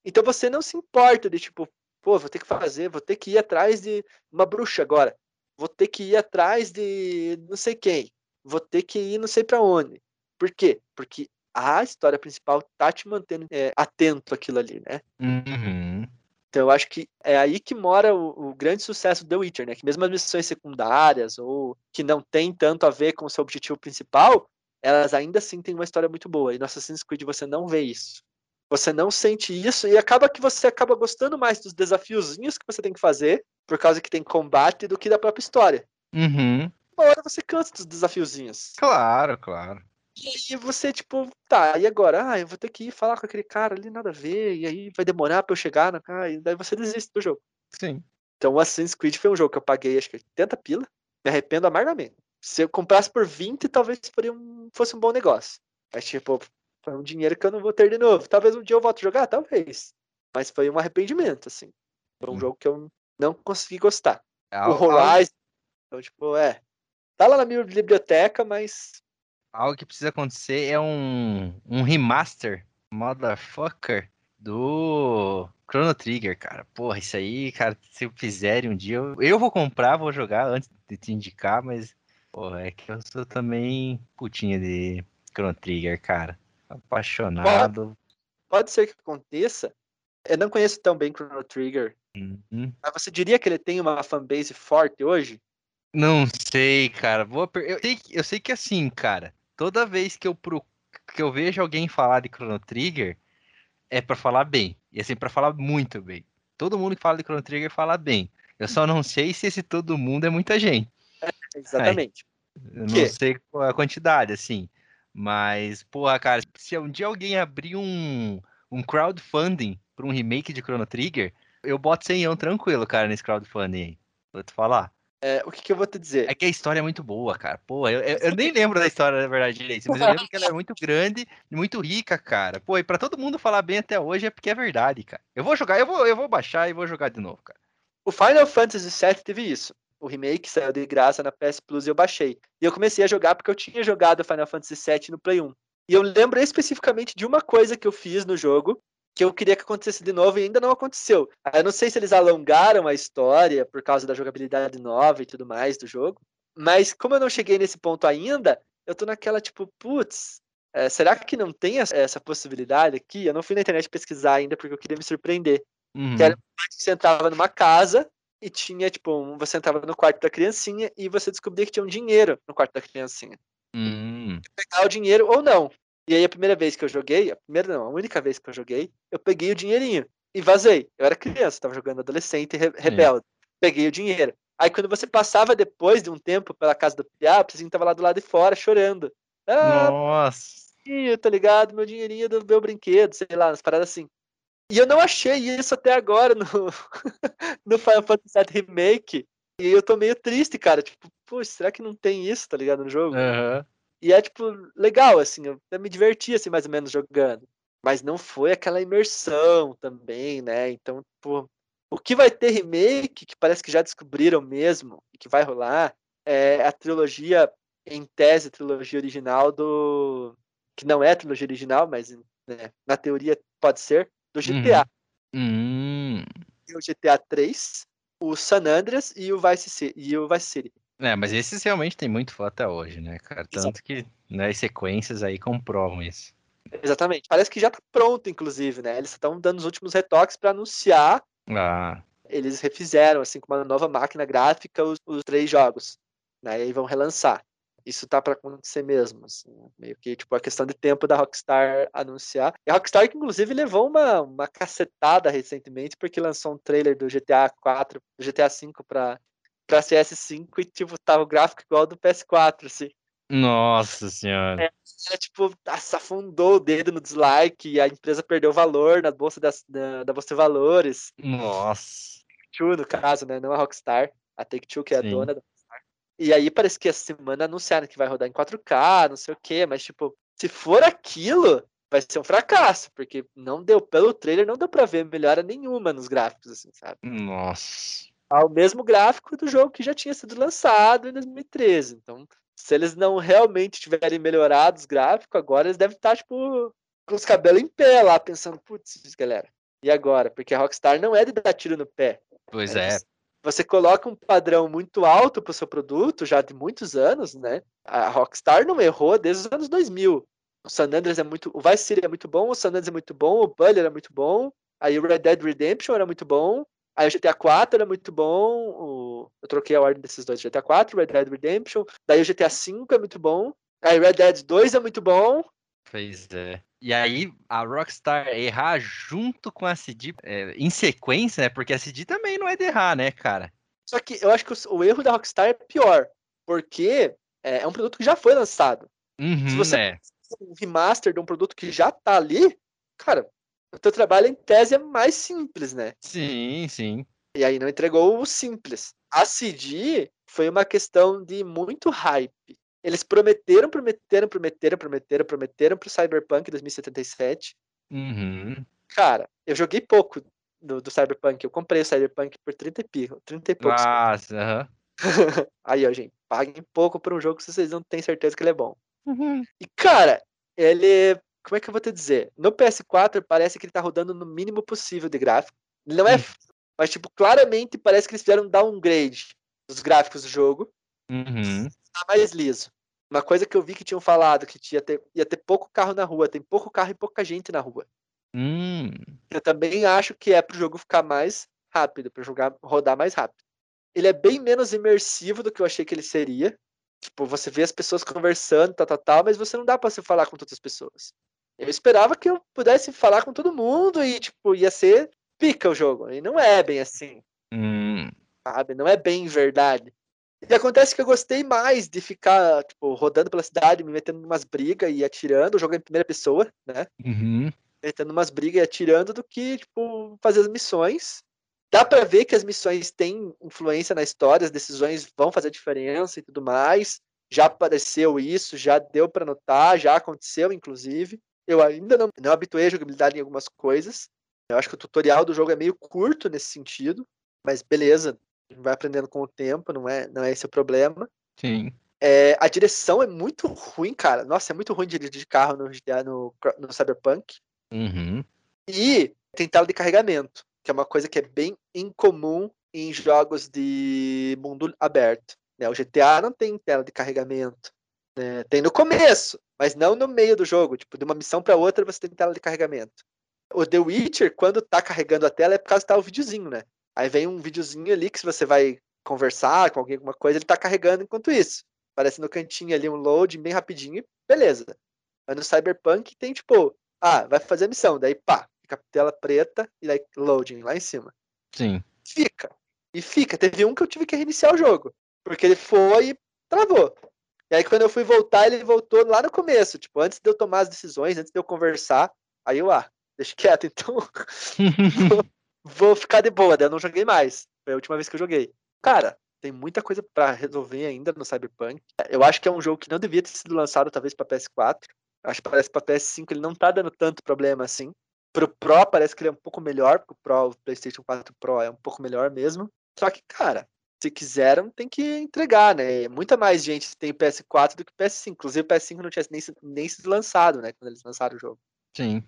Então você não se importa de tipo, pô, vou ter que fazer, vou ter que ir atrás de uma bruxa agora. Vou ter que ir atrás de não sei quem. Vou ter que ir não sei para onde. Por quê? Porque a história principal tá te mantendo é, atento àquilo ali, né? Uhum. Então eu acho que é aí que mora o, o, grande sucesso do The Witcher, né? Que mesmo as missões secundárias ou que não tem tanto a ver com o seu objetivo principal, elas ainda assim têm uma história muito boa. E no Assassin's Creed você não vê isso. Você não sente isso e acaba que você acaba gostando mais dos desafiozinhos que você tem que fazer, por causa que tem combate, do que da própria história. Uhum. Uma hora você cansa dos desafiozinhos. Claro, claro. E aí você, tipo, tá, e agora? Ah, eu vou ter que ir falar com aquele cara ali, nada a ver, e aí vai demorar pra eu chegar na cara, e daí você desiste do jogo. Sim. Então o Assassin's Creed foi um jogo que eu paguei acho que 80 pila, me arrependo amargamente. Se eu comprasse por 20, talvez um, fosse um bom negócio. Mas, tipo, foi um dinheiro que eu não vou ter de novo. Talvez um dia eu volte a jogar, talvez. Mas foi um arrependimento, assim. Foi um hum. jogo que eu não consegui gostar. É, o Horizon, então, tipo, é. Tá lá na minha biblioteca, mas algo que precisa acontecer é um, um remaster, motherfucker, do Chrono Trigger, cara. Porra, isso aí, cara, se fizerem um dia, eu, eu vou comprar, vou jogar antes de te indicar, mas, porra, é que eu sou também putinha de Chrono Trigger, cara. Apaixonado. Pode, pode ser que aconteça. Eu não conheço tão bem Chrono Trigger. Uhum. Mas você diria que ele tem uma fanbase forte hoje? Não sei, cara. Boa per... eu, sei, eu sei que assim, cara toda vez que eu, pro, que eu vejo alguém falar de Chrono Trigger, é para falar bem. E assim, para falar muito bem. Todo mundo que fala de Chrono Trigger fala bem. Eu só não sei se esse todo mundo é muita gente. É, exatamente. eu não sei qual é a quantidade, assim. Mas, porra, cara, se um dia alguém abrir um, um crowdfunding para um remake de Chrono Trigger, eu boto 100 tranquilo, cara, nesse crowdfunding aí. Vou te falar. É, o que, que, eu vou te dizer? É que a história é muito boa, cara. Pô, eu, eu, eu nem lembro da história, na verdade, direito, mas eu lembro que ela é muito grande e muito rica, cara. Pô, e pra todo mundo falar bem até hoje é porque é verdade, cara. Eu vou jogar, eu vou, eu vou baixar e vou jogar de novo, cara. O Final Fantasy VII teve isso. O remake saiu de graça na PS Plus e eu baixei. E eu comecei a jogar porque eu tinha jogado Final Fantasy VII no Play 1. E eu lembro especificamente de uma coisa que eu fiz no jogo, que eu queria que acontecesse de novo e ainda não aconteceu. Eu não sei se eles alongaram a história por causa da jogabilidade nova e tudo mais do jogo, mas como eu não cheguei nesse ponto ainda, eu tô naquela tipo, putz, é, será que não tem essa possibilidade aqui? Eu não fui na internet pesquisar ainda porque eu queria me surpreender. Uhum. Que era que você entrava numa casa e tinha, tipo, um, você entrava no quarto da criancinha e você descobria que tinha um dinheiro no quarto da criancinha. Uhum. Pegar o dinheiro ou não. E aí a primeira vez que eu joguei, a primeira não, a única vez que eu joguei, eu peguei o dinheirinho e vazei. Eu era criança, tava jogando adolescente e rebelde. Peguei o dinheiro. Aí quando você passava depois de um tempo pela casa do Piá, o Pizinho tava lá do lado de fora chorando. Ah, Nossa! Tá ligado? Meu dinheirinho do meu brinquedo, sei lá, umas paradas assim. E eu não achei isso até agora no, no Final Fantasy VII Remake. E eu tô meio triste, cara. Tipo, pô, será que não tem isso, tá ligado, no jogo? Uhum. E é, tipo, legal, assim, eu me diverti, assim, mais ou menos jogando. Mas não foi aquela imersão também, né? Então, tipo, o que vai ter remake, que parece que já descobriram mesmo, e que vai rolar, é a trilogia, em tese, a trilogia original do. Que não é a trilogia original, mas né, na teoria pode ser, do GTA. Uhum. Uhum. O GTA 3, o San Andreas e o Vice City. E o Vice City. É, mas esses realmente tem muito fã até hoje, né, cara? Tanto que né, as sequências aí comprovam isso. Exatamente. Parece que já tá pronto, inclusive, né? Eles estão dando os últimos retoques para anunciar. Ah. Eles refizeram, assim, com uma nova máquina gráfica, os, os três jogos. Né? E aí vão relançar. Isso tá para acontecer mesmo. Assim, né? meio que tipo a questão de tempo da Rockstar anunciar. E a Rockstar que inclusive levou uma, uma cacetada recentemente porque lançou um trailer do GTA 4, do GTA 5 para para CS5 e tipo tava o gráfico igual ao do PS4, assim. Nossa senhora. É, é, tipo, afundou o dedo no dislike e a empresa perdeu valor na bolsa das, da, da bolsa de valores. Nossa. Take-Two, no caso, né? Não a Rockstar. A Take-Two, que é a Sim. dona da. E aí parece que essa semana anunciaram que vai rodar em 4K, não sei o quê, mas tipo, se for aquilo, vai ser um fracasso, porque não deu, pelo trailer, não deu pra ver melhora nenhuma nos gráficos, assim, sabe? Nossa. Ao mesmo gráfico do jogo que já tinha sido lançado em 2013. Então, se eles não realmente tiverem melhorado os gráficos, agora eles devem estar, tipo, com os cabelos em pé lá, pensando, putz, galera, e agora? Porque a Rockstar não é de dar tiro no pé. Pois é. é. Você coloca um padrão muito alto para o seu produto, já de muitos anos, né? A Rockstar não errou desde os anos 2000. O San Andreas é muito. O Vice City é muito bom, o San Andreas é muito bom, o Bully era muito bom, aí o Red Dead Redemption era muito bom, aí o GTA 4 era muito bom, o... eu troquei a ordem desses dois: GTA 4, Red Dead Redemption, daí o GTA 5 é muito bom, aí Red Dead 2 é muito bom. Pois é. E aí a Rockstar errar junto com a CD é, em sequência, né? Porque a CD também não é de errar, né, cara? Só que eu acho que o, o erro da Rockstar é pior, porque é, é, um produto que já foi lançado. Uhum, Se você é. um remaster de um produto que já tá ali, cara, o teu trabalho em tese é mais simples, né? Sim, sim. E aí não entregou o simples. A CD foi uma questão de muito hype. Eles prometeram, prometeram, prometeram, prometeram, prometeram pro Cyberpunk 2077. Uhum. Cara, eu joguei pouco do, do, Cyberpunk. Eu comprei o Cyberpunk por 30 e, pico, 30 e poucos. Nossa, uhum. Aí, ó, gente, paguem pouco por um jogo se vocês não têm certeza que ele é bom. Uhum. E, cara, ele. Como é que eu vou te dizer? No PS4 parece que ele tá rodando no mínimo possível de gráfico. Não é. Uhum. Mas, tipo, claramente parece que eles fizeram um downgrade dos gráficos do jogo. Uhum. Tá mais liso. Uma coisa que eu vi que tinham falado que ia ter, ia ter pouco carro na rua, tem pouco carro e pouca gente na rua. Hum. Eu também acho que é pro jogo ficar mais rápido, para jogar rodar mais rápido. Ele é bem menos imersivo do que eu achei que ele seria. Tipo, você vê as pessoas conversando, tal, tal, tal, mas você não dá para se falar com todas as pessoas. Eu esperava que eu pudesse falar com todo mundo e, tipo, ia ser pica o jogo. E não é bem assim. Hum. Sabe? Não é bem verdade. E acontece que eu gostei mais de ficar, tipo, rodando pela cidade, me metendo em umas brigas e atirando, jogando em primeira pessoa, né? Uhum. Metendo umas brigas e atirando do que, tipo, fazer as missões. Dá pra ver que as missões têm influência na história, as decisões vão fazer diferença e tudo mais. Já apareceu isso, já deu para notar, já aconteceu, inclusive. Eu ainda não, não habituei a jogabilidade em algumas coisas. Eu acho que o tutorial do jogo é meio curto nesse sentido, mas beleza, vai aprendendo com o tempo, não é, não é esse o problema. Sim. É, a direção é muito ruim, cara. Nossa, é muito ruim dirigir de carro no, no, no Cyberpunk. Uhum. E tem tela de carregamento, que é uma coisa que é bem incomum em jogos de mundo aberto. Né? O GTA não tem tela de carregamento. Né? Tem no começo, mas não no meio do jogo. Tipo, de uma missão para outra você tem tela de carregamento. O The Witcher, quando tá carregando a tela, é por causa que tá o videozinho, né? Aí vem um videozinho ali que se você vai conversar com alguém, alguma coisa, ele tá carregando enquanto isso. Aparece no cantinho ali um load bem rapidinho e beleza. Mas no Cyberpunk tem tipo, ah, vai fazer a missão, daí pá, fica a tela preta e daí loading lá em cima. Sim. Fica. E fica. Teve um que eu tive que reiniciar o jogo. Porque ele foi e travou. E aí quando eu fui voltar, ele voltou lá no começo, tipo, antes de eu tomar as decisões, antes de eu conversar. Aí eu, ah, deixa quieto, então. vou ficar de boa, daí eu não joguei mais. Foi a última vez que eu joguei. Cara, tem muita coisa para resolver ainda no Cyberpunk. Eu acho que é um jogo que não devia ter sido lançado talvez para PS4. Acho que parece para PS5 ele não tá dando tanto problema assim. Pro Pro parece que ele é um pouco melhor, porque o Pro, o PlayStation 4 Pro é um pouco melhor mesmo. Só que, cara, se quiseram, tem que entregar, né? Muita mais gente tem PS4 do que PS5. Inclusive o PS5 não tinha nem, nem sido lançado, né? Quando eles lançaram o jogo. Sim.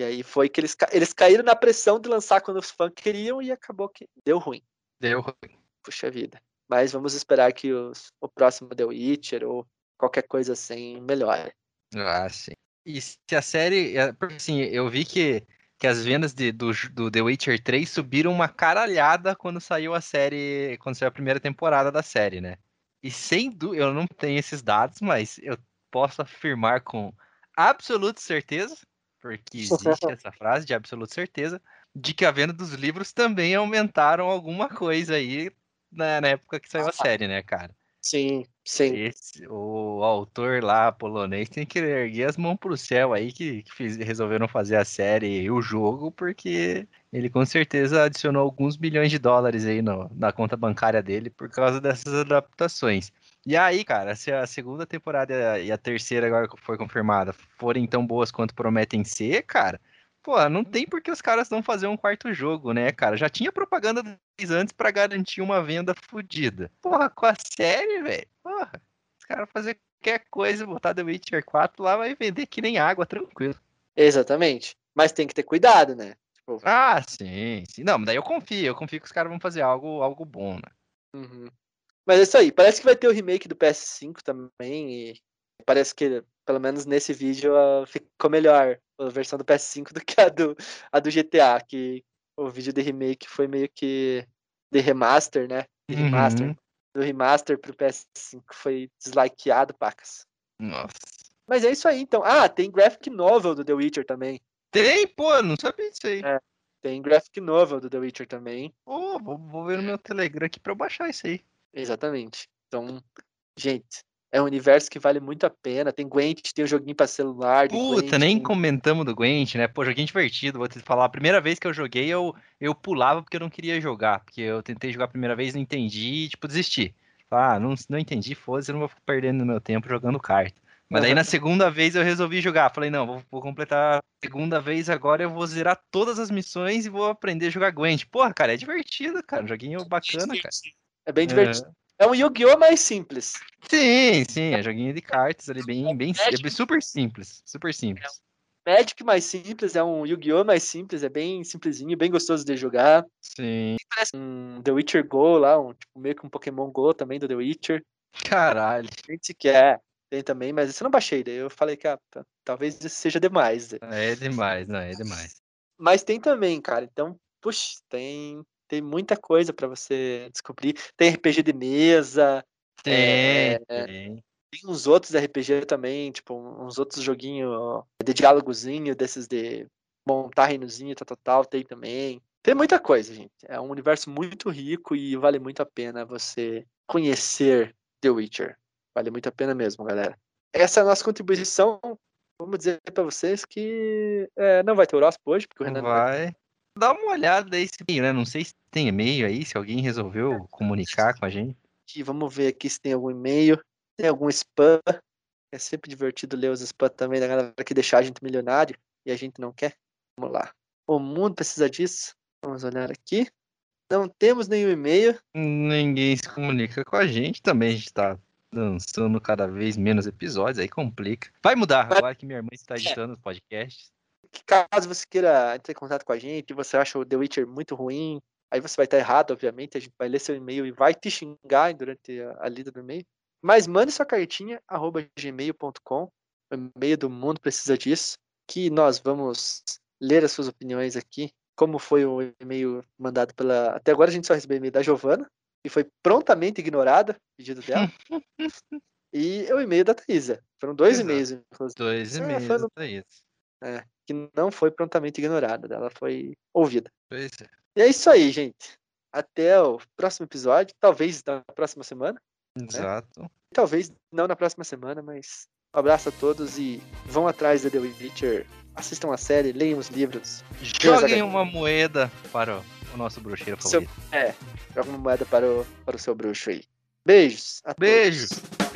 E aí foi que eles, eles caíram na pressão de lançar quando os fãs queriam e acabou que deu ruim. Deu ruim. Puxa vida. Mas vamos esperar que os, o próximo The Witcher ou qualquer coisa assim melhore. Ah, sim. E se a série. É, assim, eu vi que, que as vendas de, do, do The Witcher 3 subiram uma caralhada quando saiu a série. Quando saiu a primeira temporada da série, né? E sem dúvida, eu não tenho esses dados, mas eu posso afirmar com absoluta certeza, porque existe essa frase de absoluta certeza, de que a venda dos livros também aumentaram alguma coisa aí na, na época que saiu a série, né, cara? Sim, sim. Esse, o autor lá polonês tem que erguer as mãos pro céu aí que, que fiz, resolveram fazer a série e o jogo, porque ele com certeza adicionou alguns bilhões de dólares aí no, na conta bancária dele por causa dessas adaptações. E aí, cara, se a segunda temporada e a terceira agora foi confirmada forem tão boas quanto prometem ser, cara, pô, não tem por que os caras não fazer um quarto jogo, né, cara? Já tinha propaganda antes para garantir uma venda fodida. Porra, com a série, velho. Porra, os caras fazer qualquer coisa, botar The Witcher 4 lá vai vender que nem água, tranquilo. Exatamente. Mas tem que ter cuidado, né? Tipo... Ah, sim, sim. Não, mas daí eu confio, eu confio que os caras vão fazer algo, algo bom, né? Uhum. Mas é isso aí. Parece que vai ter o remake do PS5 também. E parece que, pelo menos nesse vídeo, uh, ficou melhor a versão do PS5 do que a do, a do GTA. Que o vídeo de remake foi meio que de remaster, né? De remaster. Uhum. Do remaster pro PS5 foi deslikeado, pacas. Nossa. Mas é isso aí, então. Ah, tem graphic novel do The Witcher também. Tem, pô, não sabia disso aí. É, tem graphic novel do The Witcher também. Pô, vou, vou ver no meu Telegram aqui pra eu baixar isso aí. Exatamente. Então, gente, é um universo que vale muito a pena. Tem Gwent, tem o um joguinho pra celular. Puta, Gwent, nem tem... comentamos do Gwent, né? Pô, joguinho divertido, vou te falar. A primeira vez que eu joguei, eu, eu pulava porque eu não queria jogar. Porque eu tentei jogar a primeira vez, não entendi e, tipo, desisti. Ah, não, não entendi, foda-se, eu não vou ficar perdendo meu tempo jogando carta. Mas aí na segunda vez eu resolvi jogar. Falei, não, vou, vou, completar a segunda vez agora, eu vou zerar todas as missões e vou aprender a jogar Gwent. Porra, cara, é divertido, cara. Um joguinho bacana, cara. É bem divertido. É, é um Yu-Gi-Oh! mais simples. Sim, sim, é joguinho de cartas ali, bem, bem é super simples. Super simples. É um Magic mais simples, é um Yu-Gi-Oh! mais simples, é bem simplesinho, bem gostoso de jogar. Sim. Parece um The Witcher Go lá, um, tipo, meio que um Pokémon Go também do The Witcher. Caralho. Gente quer. Tem também, mas esse eu não baixei, daí eu falei que ah, talvez isso seja demais. Né? É demais, não, é demais. Mas tem também, cara, então, puxa, tem tem muita coisa para você descobrir. Tem RPG de mesa. Tem, é, tem. Tem uns outros RPG também, tipo, uns outros joguinhos de diálogozinho, desses de montar reinozinho, tal, tal, tal, tem também. Tem muita coisa, gente. É um universo muito rico e vale muito a pena você conhecer The Witcher. Vale muito a pena mesmo, galera. Essa é a nossa contribuição. Vamos dizer para vocês que é, não vai ter horóscopo hoje, porque o Renan vai. Dá uma olhada nesse e-mail, né? Não sei se tem e-mail aí, se alguém resolveu comunicar com a gente. Vamos ver aqui se tem algum e-mail. Tem algum spam. É sempre divertido ler os spam também da galera que deixar a gente milionário e a gente não quer. Vamos lá. O mundo precisa disso. Vamos olhar aqui. Não temos nenhum e-mail. Ninguém se comunica com a gente também. A gente tá lançando cada vez menos episódios, aí complica. Vai mudar agora que minha irmã está editando os podcasts que caso você queira entrar em contato com a gente, você acha o The Witcher muito ruim, aí você vai estar errado, obviamente, a gente vai ler seu e-mail e vai te xingar durante a, a lida do e-mail. Mas mande sua cartinha, arroba gmail.com, o e-mail do mundo precisa disso, que nós vamos ler as suas opiniões aqui, como foi o e-mail mandado pela... Até agora a gente só recebeu e-mail da Giovana, e foi prontamente ignorada, pedido dela. e o e-mail da Thaisa. Foram dois Exato. e-mails, inclusive. Dois é, e-mails é, da Thaisa. É que não foi prontamente ignorada, ela foi ouvida. Pois é. E é isso aí, gente. Até o próximo episódio, talvez na próxima semana. Né? Exato. Né? Talvez não na próxima semana, mas um abraço a todos e vão atrás da The Witcher, assistam a série, leiam os livros. Joguem uma moeda para o nosso bruxeiro favorito. Seu, é, joga uma moeda para o, para o seu bruxo aí. Beijos. Beijos. Todos.